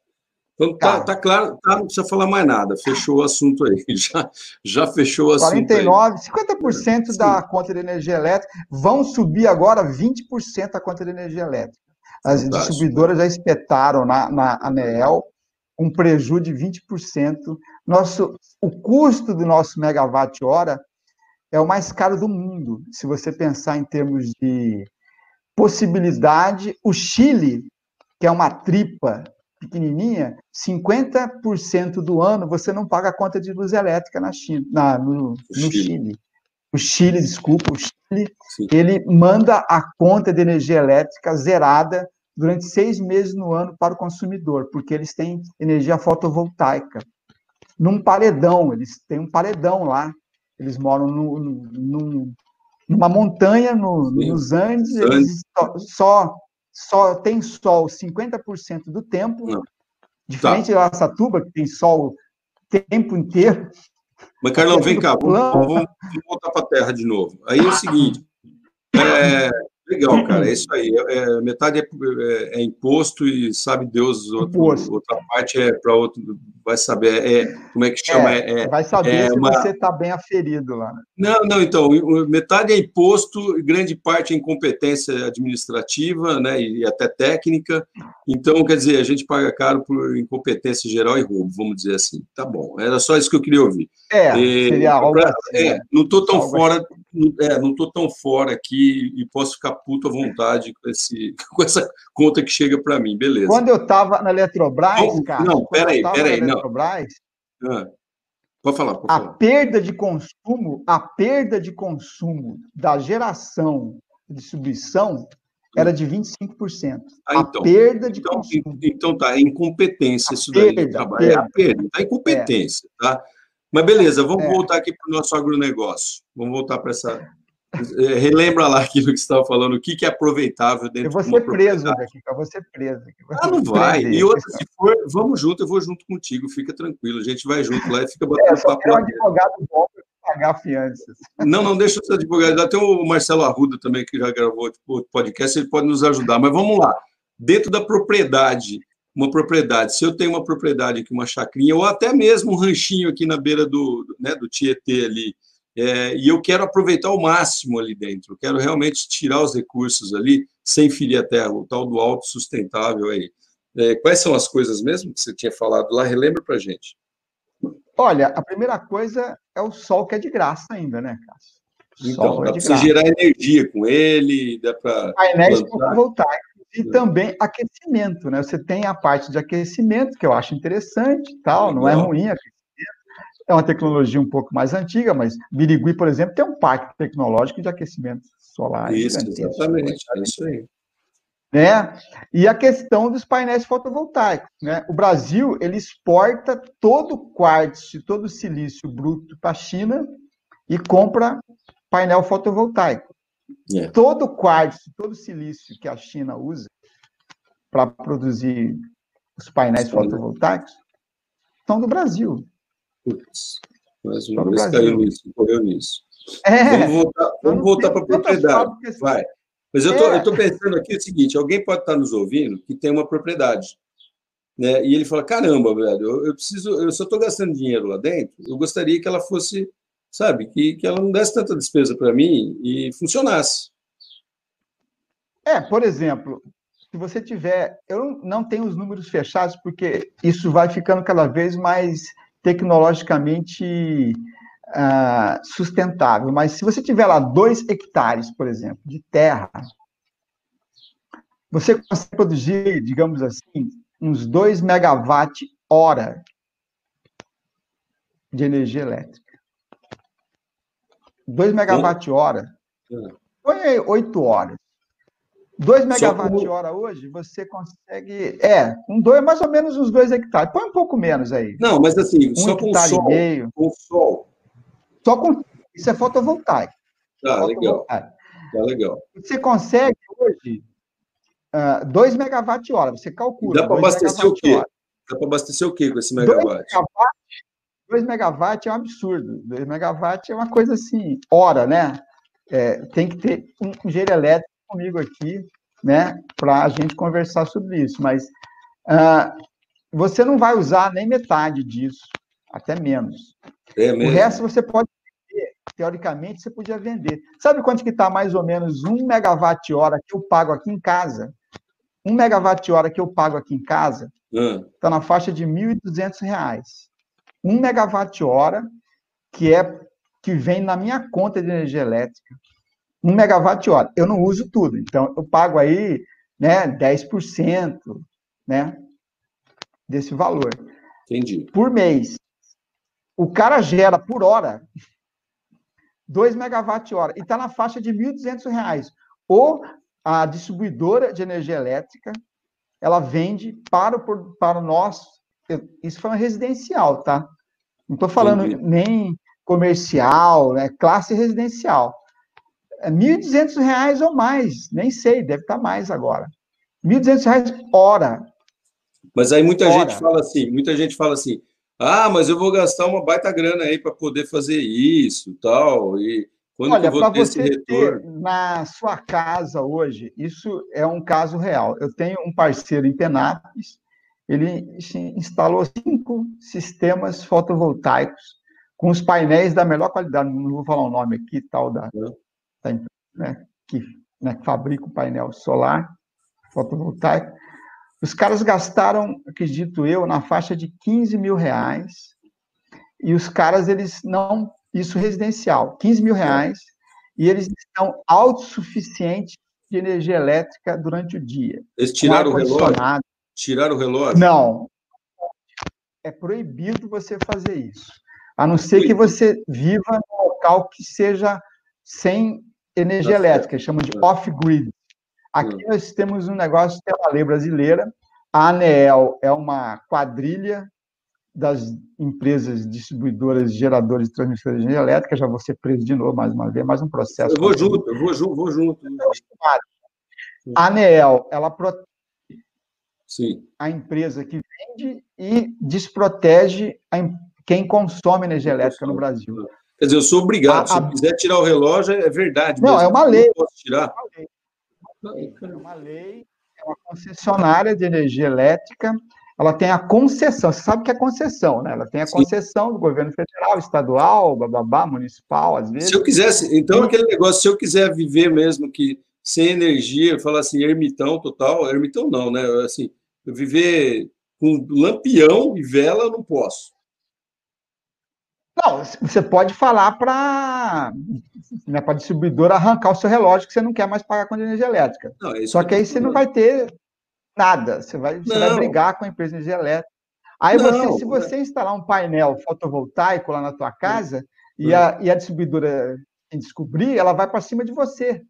Então, tá, tá claro, tá, não precisa falar mais nada, fechou o assunto aí, já, já fechou o assunto 49, aí. 50% é, da conta de energia elétrica, vão subir agora 20% a conta de energia elétrica. As Fantástico. distribuidoras já espetaram na, na ANEEL um prejuízo de 20%. Nosso, o custo do nosso megawatt-hora é o mais caro do mundo, se você pensar em termos de possibilidade. O Chile, que é uma tripa pequenininha, 50% do ano você não paga a conta de luz elétrica na China, na, no, no Chile. Chile. O Chile, desculpa, o Chile, Sim. ele manda a conta de energia elétrica zerada durante seis meses no ano para o consumidor, porque eles têm energia fotovoltaica. Num paredão, eles têm um paredão lá, eles moram no, no, numa montanha no, nos Andes, eles só, só só tem sol 50% do tempo, Não. diferente tá. de Satuba, que tem sol o tempo inteiro. Mas, Carlão, vem cá, vamos, vamos, voltar para a Terra de novo. Aí é o seguinte, é, Legal, cara, é isso aí. É, metade é, é, é, imposto e sabe Deus, outro, outra parte é para outro, vai saber, é, como é que chama? É, é vai saber é se uma... você está bem aferido lá. Né? Não, não, então, metade é imposto, grande parte é incompetência administrativa né, e até técnica. Então, quer dizer, a gente paga caro por incompetência geral e roubo, vamos dizer assim. Tá bom, era só isso que eu queria ouvir. É, e, seria algo pra, assim, né? Não estou tão algo fora. Assim é, não estou tão fora aqui e posso ficar puto à vontade com, esse, com essa conta que chega para mim, beleza. Quando eu estava na Eletrobras, não, cara. Não, peraí, peraí. Não. Eletrobras, ah, pode falar, pode a falar. perda de consumo, a perda de consumo da geração de distribuição era de 25%. Ah, então, a perda de então, consumo. Então tá, é incompetência a isso daí. Perda, é a perda, tá incompetência, é. tá? Mas beleza, vamos é. voltar aqui para o nosso agronegócio. Vamos voltar para essa. É, relembra lá aquilo que você estava falando, o que, que é aproveitável dentro eu vou ser preso daqui, eu vou ser preso. Vou ah, não vai. E outra, se for, vamos junto, eu vou junto contigo, fica tranquilo. A gente vai junto lá e fica batendo é, papo. Um advogado bom para pagar fianças. Não, não deixa ser advogado. Lá tem o Marcelo Arruda também, que já gravou o podcast, ele pode nos ajudar. Mas vamos lá. Dentro da propriedade, uma propriedade. Se eu tenho uma propriedade aqui, uma chacrinha, ou até mesmo um ranchinho aqui na beira do, né, do Tietê ali, é, e eu quero aproveitar o máximo ali dentro, eu quero realmente tirar os recursos ali, sem ferir a terra, o tal do autossustentável aí. É, quais são as coisas mesmo que você tinha falado lá? Relembra para gente. Olha, a primeira coisa é o sol que é de graça ainda, né, Cássio? Então, dá é para gerar energia com ele, dá para. Painéis fotovoltaicos e também aquecimento, né? Você tem a parte de aquecimento, que eu acho interessante, tal, não é ruim aquecimento. É uma tecnologia um pouco mais antiga, mas Birigui, por exemplo, tem um parque tecnológico de aquecimento solar. Isso, exatamente, é isso aí. Né? E a questão dos painéis fotovoltaicos. Né? O Brasil ele exporta todo o quartzo, todo o silício bruto para a China e compra painel fotovoltaico. É. Todo o quartzo, todo o silício que a China usa para produzir os painéis fotovoltaicos são do Brasil. Putz, mais uma vez caiu nisso, correu nisso. É, vamos voltar, vamos voltar para a propriedade. Assim. Vai. Mas eu é. estou pensando aqui o seguinte: alguém pode estar nos ouvindo que tem uma propriedade. Né? E ele fala: caramba, velho, eu, eu preciso, eu só estou gastando dinheiro lá dentro, eu gostaria que ela fosse sabe? Que, que ela não desse tanta despesa para mim e funcionasse. É, por exemplo, se você tiver. Eu não tenho os números fechados, porque isso vai ficando cada vez mais tecnologicamente uh, sustentável. Mas se você tiver lá dois hectares, por exemplo, de terra, você consegue produzir, digamos assim, uns 2 megawatt hora de energia elétrica. 2 megawatt-hora. Põe aí 8 horas. 2 megawatt-hora hoje, você consegue. É, um dois, mais ou menos uns 2 hectares. Põe um pouco menos aí. Não, mas assim, um só com sol. Meio. Com sol. Só com. Isso é fotovoltaico. Tá, legal. Tá legal. Você consegue hoje 2 uh, megawatt-hora. Você calcula. Dá para abastecer o quê? Dá para abastecer o quê com esse megawatt? 2 megawatts é um absurdo. 2 megawatts é uma coisa assim, hora, né? É, tem que ter um engenheiro elétrico comigo aqui, né, para a gente conversar sobre isso. Mas uh, você não vai usar nem metade disso, até menos. É o resto você pode vender. Teoricamente, você podia vender. Sabe quanto que está mais ou menos um megawatt-hora que eu pago aqui em casa? Um megawatt-hora que eu pago aqui em casa está hum. na faixa de R$ 1.200. Um megawatt-hora que é que vem na minha conta de energia elétrica um megawatt-hora. Eu não uso tudo, então eu pago aí né, 10% né, desse valor. Entendi. Por mês. O cara gera por hora 2 megawatt-hora e está na faixa de R$ 1.200. Ou a distribuidora de energia elétrica, ela vende para o, para o nosso. Isso foi um residencial, tá? Não estou falando Entendi. nem comercial, né? classe residencial. R$ 1.200 ou mais, nem sei, deve estar mais agora. R$ 1.200 hora. Mas aí muita hora. gente fala assim, muita gente fala assim, ah, mas eu vou gastar uma baita grana aí para poder fazer isso, tal, e quando Olha, para você retorno? ter na sua casa hoje, isso é um caso real. Eu tenho um parceiro em Penápolis, ele instalou cinco sistemas fotovoltaicos com os painéis da melhor qualidade. Não vou falar o nome aqui, tal da, né, que, né, que fabrica o painel solar fotovoltaico. Os caras gastaram, acredito eu, na faixa de 15 mil reais. E os caras, eles não. Isso residencial, 15 mil reais. E eles estão autossuficientes de energia elétrica durante o dia. Eles tiraram o relógio? Tiraram o relógio? Não. É proibido você fazer isso. A não ser que você viva num local que seja sem energia tá elétrica, chamam de off-grid. Aqui hum. nós temos um negócio que é uma lei brasileira. A ANEEL é uma quadrilha das empresas distribuidoras, geradores e transmissores de energia elétrica. Já vou ser preso de novo, mais uma vez, mais um processo. Eu vou junto, eu vou junto, vou junto. A ANEEL, ela protege Sim. a empresa que vende e desprotege quem consome energia elétrica no Brasil. Quer dizer, eu sou obrigado. A, Se eu quiser tirar o relógio, é verdade. Não, mesmo. é uma lei. posso tirar. É uma lei, é uma concessionária de energia elétrica. Ela tem a concessão. Você sabe que é concessão, né? Ela tem a concessão Sim. do governo federal, estadual, bababá, municipal, às vezes. Se eu quisesse, então aquele negócio, se eu quiser viver mesmo que sem energia, falar assim, ermitão total, ermitão não, né? Assim, eu viver com lampião e vela, eu não posso. Não, você pode falar para né, a distribuidora arrancar o seu relógio que você não quer mais pagar com energia elétrica. Não, é Só que aí você não vai ter nada. Você vai, você vai brigar com a empresa de energia elétrica. Aí não, você, se você é... instalar um painel fotovoltaico lá na tua casa e, a, e a distribuidora descobrir, ela vai para cima de você.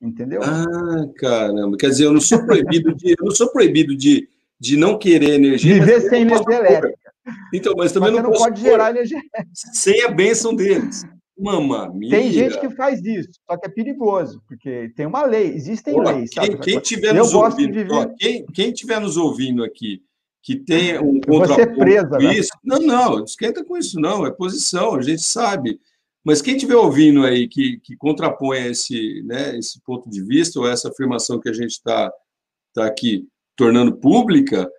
Entendeu? Ah, caramba. Quer dizer, eu não sou proibido de, eu não sou proibido de, de não querer energia. Viver sem energia elétrica. Então, mas também mas não, não pode gerar energia. Sem a bênção deles. Mamma mia. Tem gente que faz isso, só que é perigoso, porque tem uma lei, existem leis. Quem, quem tiver nos ouvindo, viver... ó, quem, quem tiver nos ouvindo aqui, que tem um contraponto presa, né? isso, não, não, esquenta com isso, não, é posição, a gente sabe. Mas quem estiver ouvindo aí que, que contrapõe esse, né, esse ponto de vista ou essa afirmação que a gente está tá aqui tornando pública,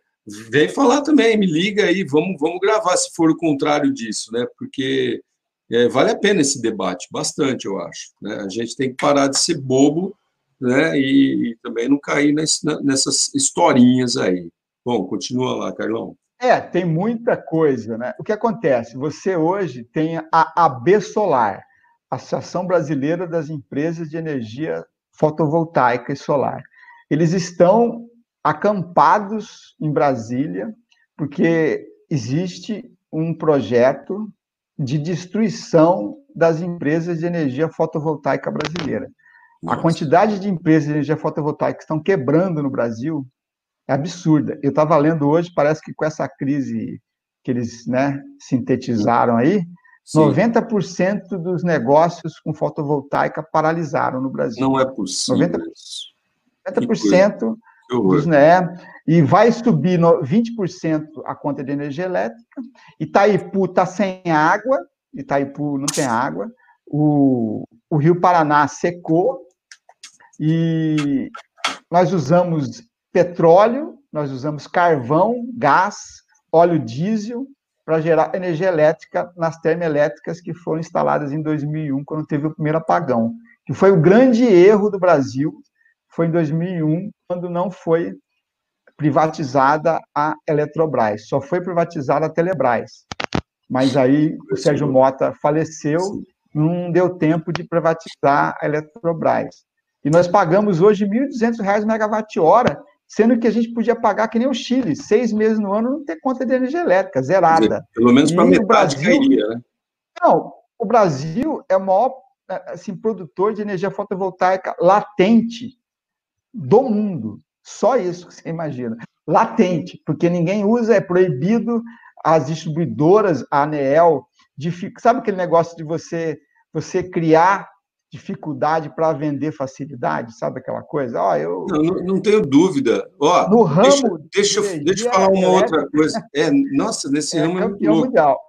vem falar também, me liga aí, vamos, vamos gravar se for o contrário disso, né? Porque é, vale a pena esse debate, bastante, eu acho. Né? A gente tem que parar de ser bobo né? e, e também não cair nesse, nessas historinhas aí. Bom, continua lá, Carlão. É, tem muita coisa, né? O que acontece? Você hoje tem a AB Solar, Associação Brasileira das Empresas de Energia Fotovoltaica e Solar. Eles estão acampados em Brasília, porque existe um projeto de destruição das empresas de energia fotovoltaica brasileira. Nossa. A quantidade de empresas de energia fotovoltaica que estão quebrando no Brasil é absurda. Eu estava lendo hoje, parece que com essa crise que eles né, sintetizaram aí, Sim. 90% dos negócios com fotovoltaica paralisaram no Brasil. Não é possível. 90%, 90% dos, né, e vai subir 20% a conta de energia elétrica. Itaipu está sem água, Itaipu não tem água. O, o Rio Paraná secou e nós usamos petróleo, nós usamos carvão, gás, óleo diesel para gerar energia elétrica nas termoelétricas que foram instaladas em 2001, quando teve o primeiro apagão, que foi o grande erro do Brasil, foi em 2001, quando não foi privatizada a Eletrobras, só foi privatizada a Telebrás. Mas aí o Sérgio Mota faleceu, não deu tempo de privatizar a Eletrobras. E nós pagamos hoje R$ 1.200 megawatt-hora, sendo que a gente podia pagar que nem o Chile, seis meses no ano, não ter conta de energia elétrica, zerada. Dizer, pelo menos para metade Brasil, cairia, né? Não, o Brasil é o maior assim, produtor de energia fotovoltaica latente do mundo. Só isso que você imagina. Latente, porque ninguém usa, é proibido as distribuidoras, a ANEEL, de, sabe aquele negócio de você você criar dificuldade para vender facilidade, sabe aquela coisa? Ó, eu não, não, tenho dúvida. Ó, no ramo deixa, deixa, deixa eu falar uma outra coisa. É, nossa, nesse é ramo é muito louco. mundial.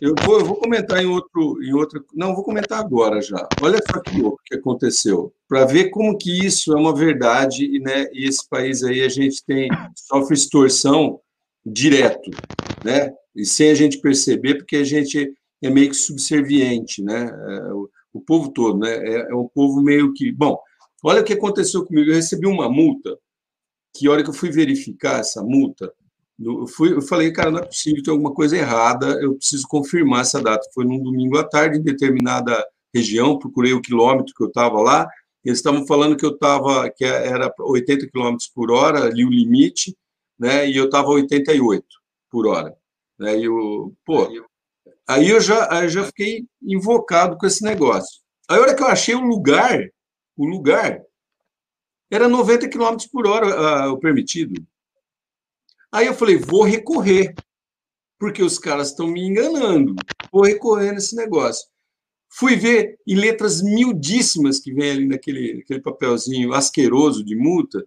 Eu vou, eu vou comentar em outro, em outra. Não, vou comentar agora já. Olha só que louco que aconteceu, para ver como que isso é uma verdade e, né, e esse país aí a gente tem sofre extorsão direto, né? E sem a gente perceber, porque a gente é meio que subserviente, né? É, o, o, povo todo, né? É, é um povo meio que. Bom, olha o que aconteceu comigo. Eu recebi uma multa, que hora que eu fui verificar essa multa, eu, fui, eu falei, cara, não é possível, tem alguma coisa errada, eu preciso confirmar essa data. Foi num domingo à tarde, em determinada região, procurei o quilômetro que eu estava lá, eles estavam falando que eu estava, que era 80 km por hora, ali o limite, né, e eu estava 88 por hora. Né, e eu, pô, aí eu já, aí eu já fiquei invocado com esse negócio. Aí a hora que eu achei o lugar, o lugar, era 90 km por hora uh, o permitido. Aí eu falei, vou recorrer, porque os caras estão me enganando. Vou recorrer nesse negócio. Fui ver em letras miudíssimas que vem ali naquele, papelzinho asqueroso de multa,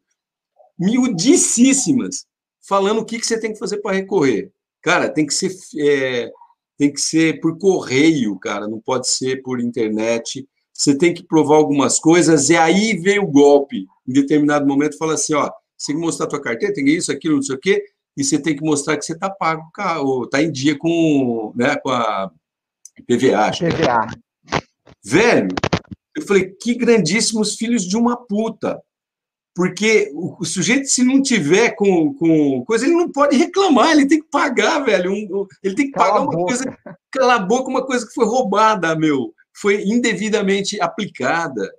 miudíssimas, falando o que, que você tem que fazer para recorrer. Cara, tem que ser é, tem que ser por correio, cara, não pode ser por internet. Você tem que provar algumas coisas, e aí vem o golpe. Em determinado momento, fala assim: ó, você tem que mostrar a tua carteira, tem isso, aquilo, não sei o quê e você tem que mostrar que você está pago, está em dia com, né, com a PVA. PVA. Velho, eu falei, que grandíssimos filhos de uma puta. Porque o, o, sujeito, se não tiver com, com coisa, ele não pode reclamar, ele tem que pagar, velho. Um, ele tem que Cala pagar uma coisa. Cala a boca, uma coisa que foi roubada, meu. Foi indevidamente aplicada.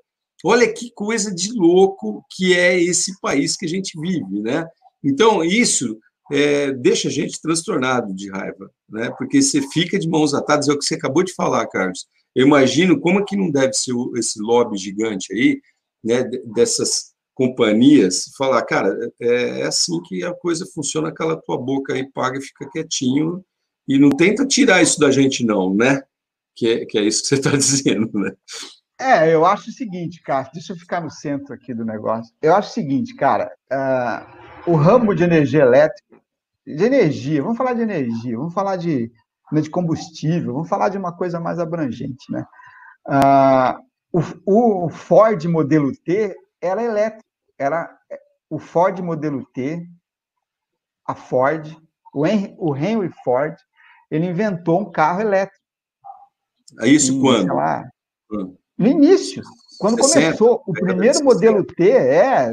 Olha que coisa de louco que é esse país que a gente vive, né? Então, isso é, deixa a gente transtornado de raiva, né? Porque você fica de mãos atadas, é o que você acabou de falar, Carlos. Eu imagino como que não deve ser esse lobby gigante aí, né? Dessas companhias, falar, cara, é, é assim que a coisa funciona, cala tua boca aí, paga e fica quietinho, e não tenta tirar isso da gente, não, né? Que é, que é isso que você está dizendo, né? É, eu acho o seguinte, cara, deixa eu ficar no centro aqui do negócio. Eu acho o seguinte, cara, uh, o ramo de energia elétrica de energia, vamos falar de energia, vamos falar de, né, de combustível, vamos falar de uma coisa mais abrangente. Né? Ah, o, o, Ford modelo T era elétrico, era o Ford modelo T, a Ford, o Henry, o Henry Ford, ele inventou um carro elétrico. É isso e, quando? Lá, no início, quando 60, começou, o primeiro modelo T é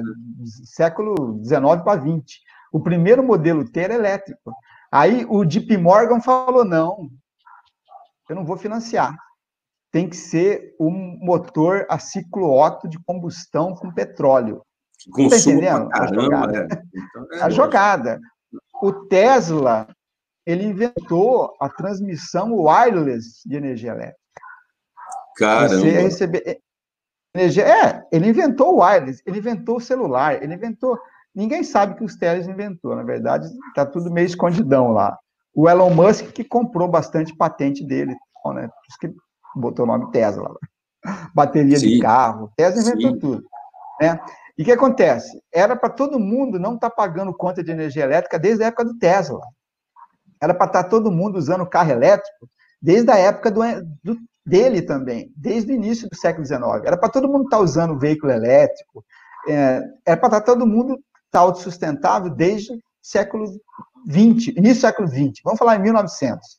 século 19 para 20. O primeiro modelo T era elétrico. Aí o JP Morgan falou: não, eu não vou financiar. Tem que ser um motor a ciclo Otto de combustão com petróleo. Está entendendo? Caramba, a jogada. É. Então, é a jogada. O Tesla ele inventou a transmissão wireless de energia elétrica. Caramba. Você receber, energia. É, ele inventou o wireless, ele inventou o celular, ele inventou. Ninguém sabe que os Tesla inventou, na verdade, está tudo meio escondidão lá. O Elon Musk que comprou bastante patente dele, né? Por isso que botou o nome Tesla. Bateria Sim. de carro, Tesla inventou Sim. tudo. Né? E o que acontece? Era para todo mundo não estar tá pagando conta de energia elétrica desde a época do Tesla. Era para estar tá todo mundo usando carro elétrico desde a época do, do, dele também, desde o início do século XIX. Era para todo mundo estar tá usando veículo elétrico, é, era para estar todo mundo estar autossustentável desde o século XX, início do século XX. Vamos falar em 1900.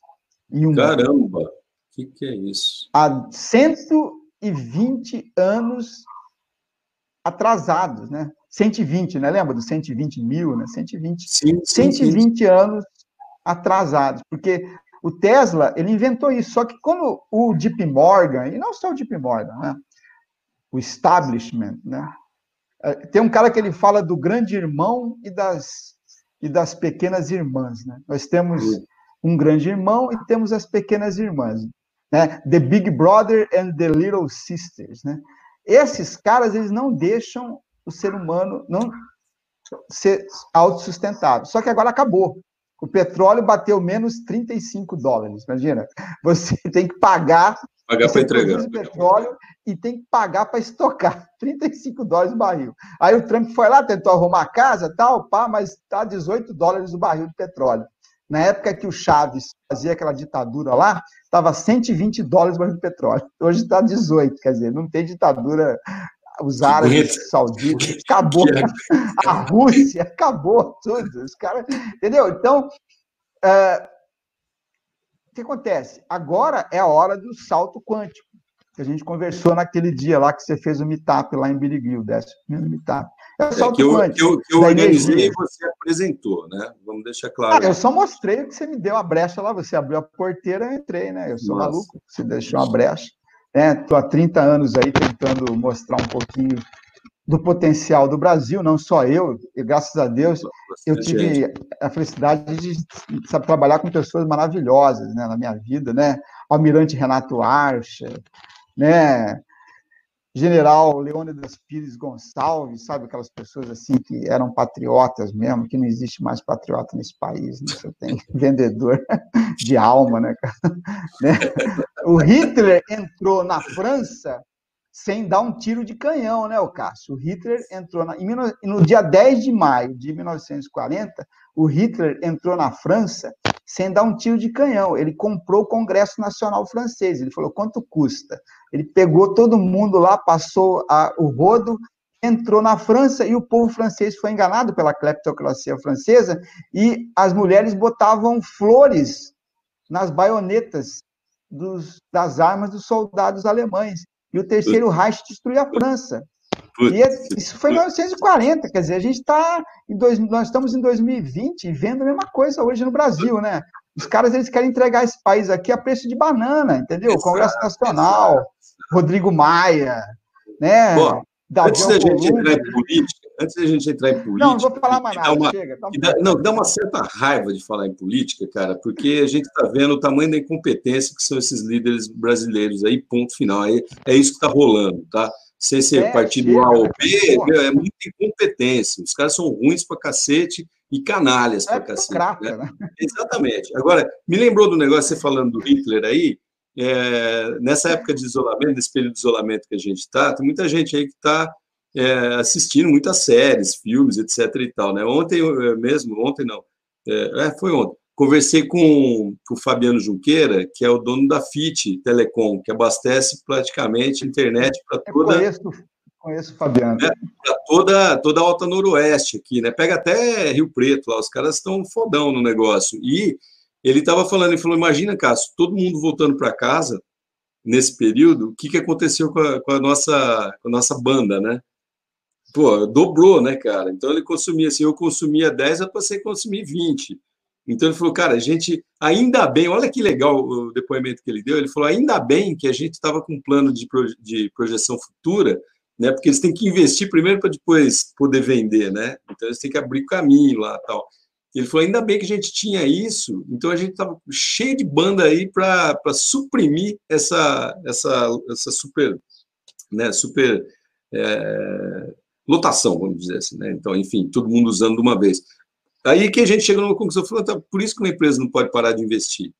Caramba! O que, que é isso? Há 120 anos atrasados, né? 120, né? Lembra dos 120 mil, né? 120, sim, sim, 120 sim. anos atrasados, porque o Tesla, ele inventou isso, só que como o Deep Morgan, e não só o Deep Morgan, né? O establishment, né? É, tem um cara que ele fala do grande irmão e das, e das pequenas irmãs, né? Nós temos um grande irmão e temos as pequenas irmãs, né? The Big Brother and the Little Sisters, né? Esses caras, eles não deixam o ser humano não ser autossustentável. Só que agora acabou. O petróleo bateu menos 35 dólares. Imagina, você tem que pagar pagar para entregar petróleo e tem que pagar para estocar 35 dólares o barril. Aí o Trump foi lá, tentou arrumar a casa, tal, pá, mas está 18 dólares o barril de petróleo. Na época que o Chaves fazia aquela ditadura lá, estava 120 dólares o barril de petróleo. Hoje está 18, quer dizer, não tem ditadura os árabes sauditas, acabou. A Rússia, acabou tudo. Os caras, entendeu? Então, é, o que acontece? Agora é a hora do salto quântico, que a gente conversou naquele dia lá que você fez o meetup lá em Biriguil, décimo meetup. É, o salto é, que eu, quântico. Que eu, que eu organizei e você apresentou, né? Vamos deixar claro. Ah, eu só mostrei que você me deu a brecha lá, você abriu a porteira, eu entrei, né? Eu sou Nossa. maluco, você deixou a brecha. Estou né? há 30 anos aí tentando mostrar um pouquinho do potencial do Brasil, não só eu, e graças a Deus eu tive a felicidade de sabe, trabalhar com pessoas maravilhosas né, na minha vida, né? Almirante Renato Archa, né? General Leônidas Pires Gonçalves, sabe aquelas pessoas assim que eram patriotas mesmo, que não existe mais patriota nesse país, né? Você tem vendedor de alma, né? né? O Hitler entrou na França sem dar um tiro de canhão, né, o Cássio? O Hitler entrou na, no dia 10 de maio de 1940, o Hitler entrou na França sem dar um tiro de canhão. Ele comprou o Congresso Nacional Francês. Ele falou: quanto custa? Ele pegou todo mundo lá, passou a, o rodo, entrou na França e o povo francês foi enganado pela cleptocracia francesa e as mulheres botavam flores nas baionetas dos, das armas dos soldados alemães. E o terceiro Reich destruiu a França. E isso foi em 1940, quer dizer, a gente está em dois, nós estamos em 2020 vendo a mesma coisa hoje no Brasil, né? Os caras eles querem entregar esse país aqui a preço de banana, entendeu? Exato, Congresso Nacional, exato. Rodrigo Maia, né? Bom, antes da gente entrar em política, antes da gente entrar em política. Não, não vou falar mais nada, uma, chega. Tá dá, não, dá uma certa raiva de falar em política, cara, porque a gente está vendo o tamanho da incompetência que são esses líderes brasileiros aí, ponto final. É, é isso que está rolando, tá? sem ser é, partido chega, A ou B, meu, é muita incompetência. Os caras são ruins pra cacete e canalhas é pra cacete. Né? Né? Exatamente. Agora, me lembrou do negócio, você falando do Hitler aí, é, nessa época de isolamento, nesse período de isolamento que a gente está, tem muita gente aí que está é, assistindo muitas séries, filmes, etc. e tal, né? Ontem mesmo, ontem não, é, é foi ontem, Conversei com, com, o Fabiano Junqueira, que é o dono da FIT Telecom, que abastece praticamente internet para toda. Eu conheço, conheço o Fabiano. Né, para toda, toda a Alta Noroeste aqui, né? Pega até Rio Preto lá, os caras estão fodão no negócio. E ele estava falando, ele falou: imagina, Cássio, todo mundo voltando para casa nesse período, o que, que aconteceu com a, com a, nossa, com a nossa banda, né? Pô, dobrou, né, cara? Então ele consumia, assim, eu consumia 10, eu passei a consumir 20. Então ele falou, cara, a gente ainda bem, olha que legal o depoimento que ele deu. Ele falou, ainda bem que a gente estava com um plano de, de projeção futura, né? Porque eles têm que investir primeiro para depois poder vender, né? Então eles têm que abrir caminho lá, tal. Ele falou, ainda bem que a gente tinha isso, então a gente estava cheio de banda aí para suprimir essa, essa, essa super né, super é, lotação, vamos dizer assim, né? Então, enfim, todo mundo usando de uma vez. Aí que a gente chega numa conclusão, falando, tá, por isso que uma empresa não pode parar de investir,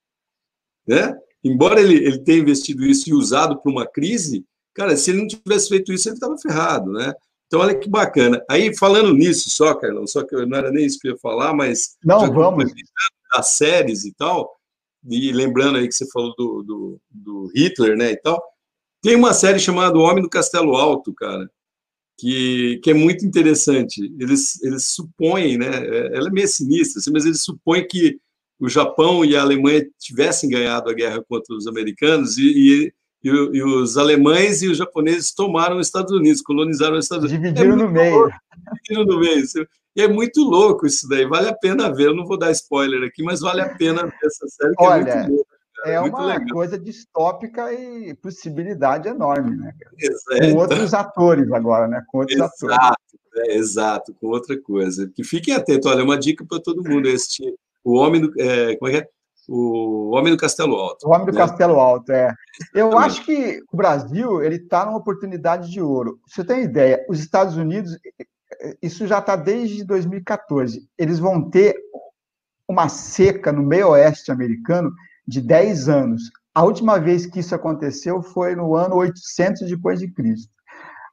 né? Embora ele, ele tenha investido isso e usado para uma crise, cara, se ele não tivesse feito isso, ele estava ferrado, né? Então, olha que bacana. Aí, falando nisso só, Carlão, só que não era nem isso que eu ia falar, mas... Não, vamos. As séries e tal, e lembrando aí que você falou do, do, do Hitler, né, e tal, tem uma série chamada O Homem do Castelo Alto, cara, que, que é muito interessante. Eles, eles supõem, né, ela é meio sinistra, assim, mas eles supõem que o Japão e a Alemanha tivessem ganhado a guerra contra os americanos e, e, e, e os alemães e os japoneses tomaram os Estados Unidos, colonizaram os Estados Unidos. Dividiram é no meio. Louco, dividiram no meio. E é muito louco isso daí, vale a pena ver. Eu não vou dar spoiler aqui, mas vale a pena ver essa série, que Olha, é muito É, é uma legal. coisa distópica e possibilidade enorme, né? É, com outros atores agora, né? Com outros exato, atores. É, exato, com outra coisa. Que fiquem atentos, olha, uma dica para todo mundo assistir. O Homem do. É, como é que é? O Homem do Castelo Alto. O Homem do né? Castelo Alto, é. Eu acho que o Brasil ele está numa oportunidade de ouro. Você tem ideia? Os Estados Unidos, isso já está desde 2014. Eles vão ter uma seca no meio oeste americano de 10 anos. A última vez que isso aconteceu foi no ano 800 depois de Cristo.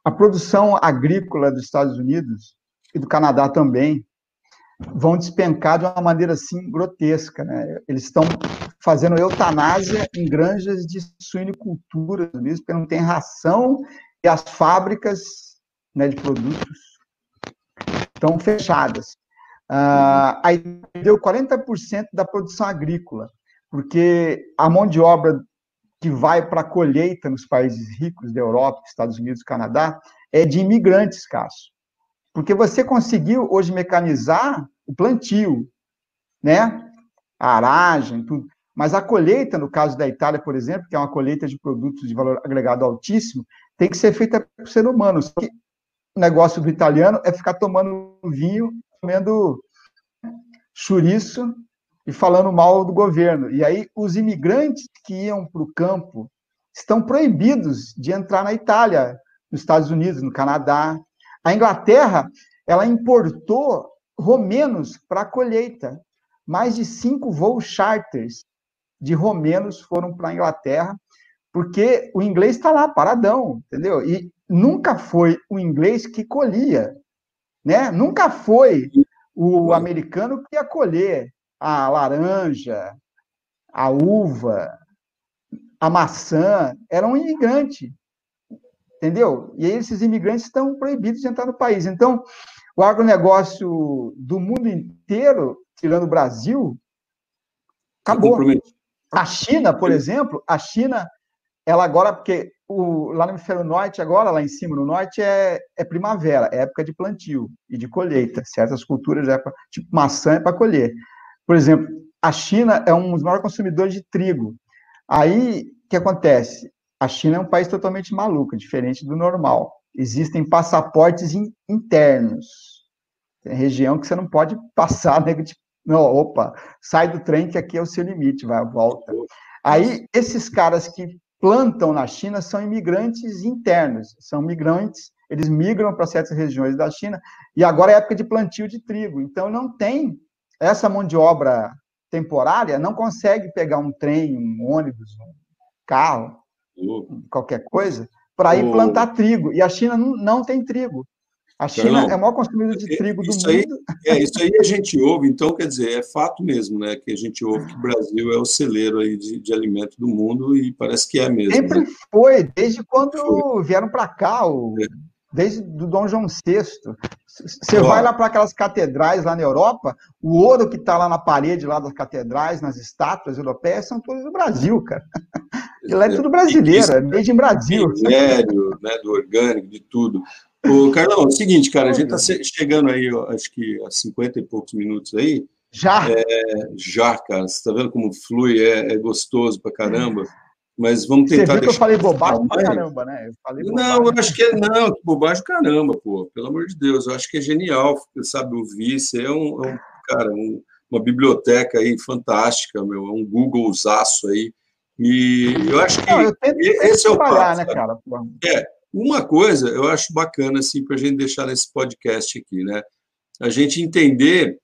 A produção agrícola dos Estados Unidos e do Canadá também vão despencar de uma maneira assim grotesca, né? Eles estão fazendo eutanásia em granjas de suinicultura, porque não tem ração e as fábricas né, de produtos estão fechadas. Ah, aí deu 40% da produção agrícola, porque a mão de obra que vai para a colheita nos países ricos da Europa, Estados Unidos, Canadá, é de imigrantes, Cássio. Porque você conseguiu hoje mecanizar o plantio, né? A aragem, tudo. Mas a colheita, no caso da Itália, por exemplo, que é uma colheita de produtos de valor agregado altíssimo, tem que ser feita por ser humano. Só que o negócio do italiano é ficar tomando vinho, comendo chouriço e falando mal do governo. E aí os imigrantes que iam para o campo estão proibidos de entrar na Itália, nos Estados Unidos, no Canadá. A Inglaterra, ela importou romenos para a colheita. Mais de cinco voos charters de romenos foram para a Inglaterra, porque o inglês está lá, paradão, entendeu? E nunca foi o inglês que colhia, né? Nunca foi o americano que ia colher a laranja, a uva, a maçã, era um imigrante, entendeu? E aí esses imigrantes estão proibidos de entrar no país. Então, o agronegócio do mundo inteiro, tirando o Brasil, acabou. A China, por exemplo, a China, ela agora, porque o, lá no hemisfério norte, agora, lá em cima, no norte, é, é primavera, é época de plantio e de colheita. Certas culturas, é pra, tipo maçã, é para colher. Por exemplo, a China é um dos maiores consumidores de trigo. Aí, o que acontece? A China é um país totalmente maluco, diferente do normal. Existem passaportes in, internos. Tem região que você não pode passar, né? Tipo, não, opa, sai do trem que aqui é o seu limite, vai, volta. Aí, esses caras que plantam na China são imigrantes internos, são migrantes, eles migram para certas regiões da China, e agora é época de plantio de trigo, então não tem essa mão de obra temporária, não consegue pegar um trem, um ônibus, um carro, qualquer coisa, para ir plantar trigo, e a China não, não tem trigo. A China é o maior consumidor de trigo do isso mundo. Aí, é, isso aí a gente ouve, então, quer dizer, é fato mesmo, né? Que a gente ouve que o Brasil é o celeiro aí de, de alimento do mundo e parece que é mesmo. Sempre né? foi, desde quando foi. vieram para cá, o, é. Desde do Dom João VI. Você vai lá para aquelas catedrais lá na Europa, o ouro que está lá na parede lá das catedrais, nas estátuas europeias, são todos do Brasil, cara. Ele é tudo brasileiro, é desde em Brasil. Do minério, né, do orgânico, de tudo. O Carlão, é o seguinte, cara, a gente está chegando aí, ó, acho que a 50 e poucos minutos aí. Já? É, já, cara. Você está vendo como flui, é, é, gostoso pra caramba. Mas vamos tentar. Você viu que eu falei bobagem pra caramba, né? Eu falei não, eu acho que é. Não, que bobagem caramba, pô. Pelo amor de Deus, eu acho que é genial, sabe, ouvir. Você é um, é um cara, um, uma biblioteca aí fantástica, meu, é um Googlezaço aí. E eu acho que não, eu tento, esse é o passo, né, cara? É, Uma coisa eu acho bacana assim para a gente deixar nesse podcast aqui, né? A gente entender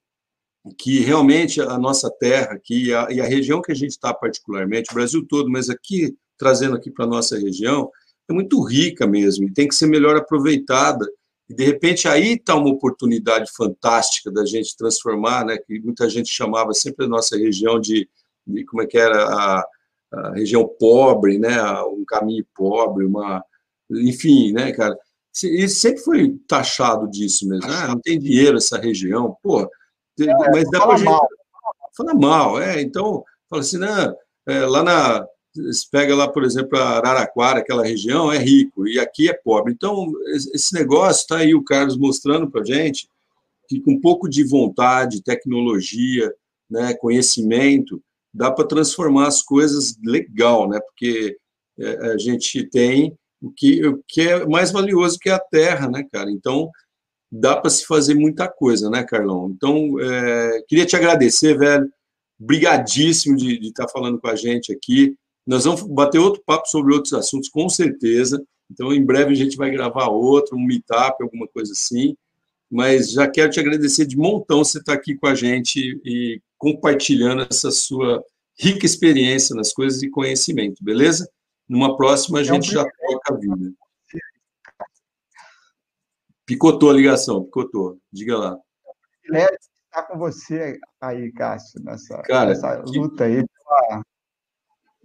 que realmente a nossa terra aqui e a, e a região que a gente está particularmente, o Brasil todo, mas aqui trazendo aqui para a nossa região, é muito rica mesmo e tem que ser melhor aproveitada. E, de repente, aí está uma oportunidade fantástica da gente transformar, né, que muita gente chamava sempre a nossa região de, de como é que era, a, a região pobre, né, um caminho pobre, uma, enfim, né, cara, e sempre foi taxado disso mesmo, ah, não tem dinheiro essa região, pô, é, mas dá para gente... Mal. Fala mal, é, então, fala assim, não, é, lá na, você pega lá, por exemplo, a Araraquara, aquela região, é rico, e aqui é pobre. Então, esse negócio está aí o Carlos mostrando para a gente que com um pouco de vontade, tecnologia, né, conhecimento, dá para transformar as coisas legal, né? Porque é, a gente tem o que, o que é mais valioso que a terra, né, cara? Então, dá para se fazer muita coisa, né, Carlão? Então, é, queria te agradecer, velho. Brigadíssimo de, estar tá falando com a gente aqui. Nós vamos bater outro papo sobre outros assuntos, com certeza. Então, em breve a gente vai gravar outro, um meetup, alguma coisa assim. Mas já quero te agradecer de montão você estar aqui com a gente e compartilhando essa sua rica experiência nas coisas e conhecimento, beleza? Numa próxima a gente já toca a vida. Picotou a ligação, picotou. Diga lá. Estar com você aí, Cássio, nessa, Cara, nessa luta aí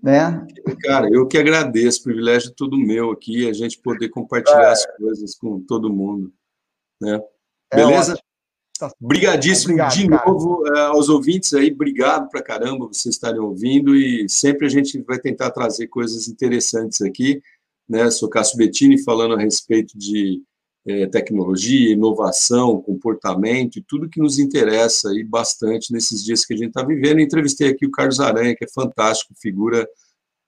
né? Cara, eu que agradeço, o privilégio é todo meu aqui, a gente poder compartilhar é. as coisas com todo mundo, né? É Beleza? É Obrigadíssimo obrigado, de novo uh, aos ouvintes aí, obrigado pra caramba vocês estarem ouvindo e sempre a gente vai tentar trazer coisas interessantes aqui, né? Sou Cássio Bettini falando a respeito de é, tecnologia, inovação, comportamento e tudo que nos interessa aí bastante nesses dias que a gente está vivendo. Entrevistei aqui o Carlos Aranha, que é fantástico, figura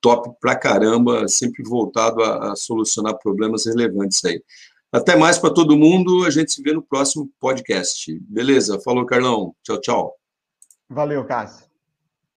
top pra caramba, sempre voltado a, a solucionar problemas relevantes aí. Até mais para todo mundo, a gente se vê no próximo podcast. Beleza? Falou, Carlão. Tchau, tchau. Valeu, Cássio.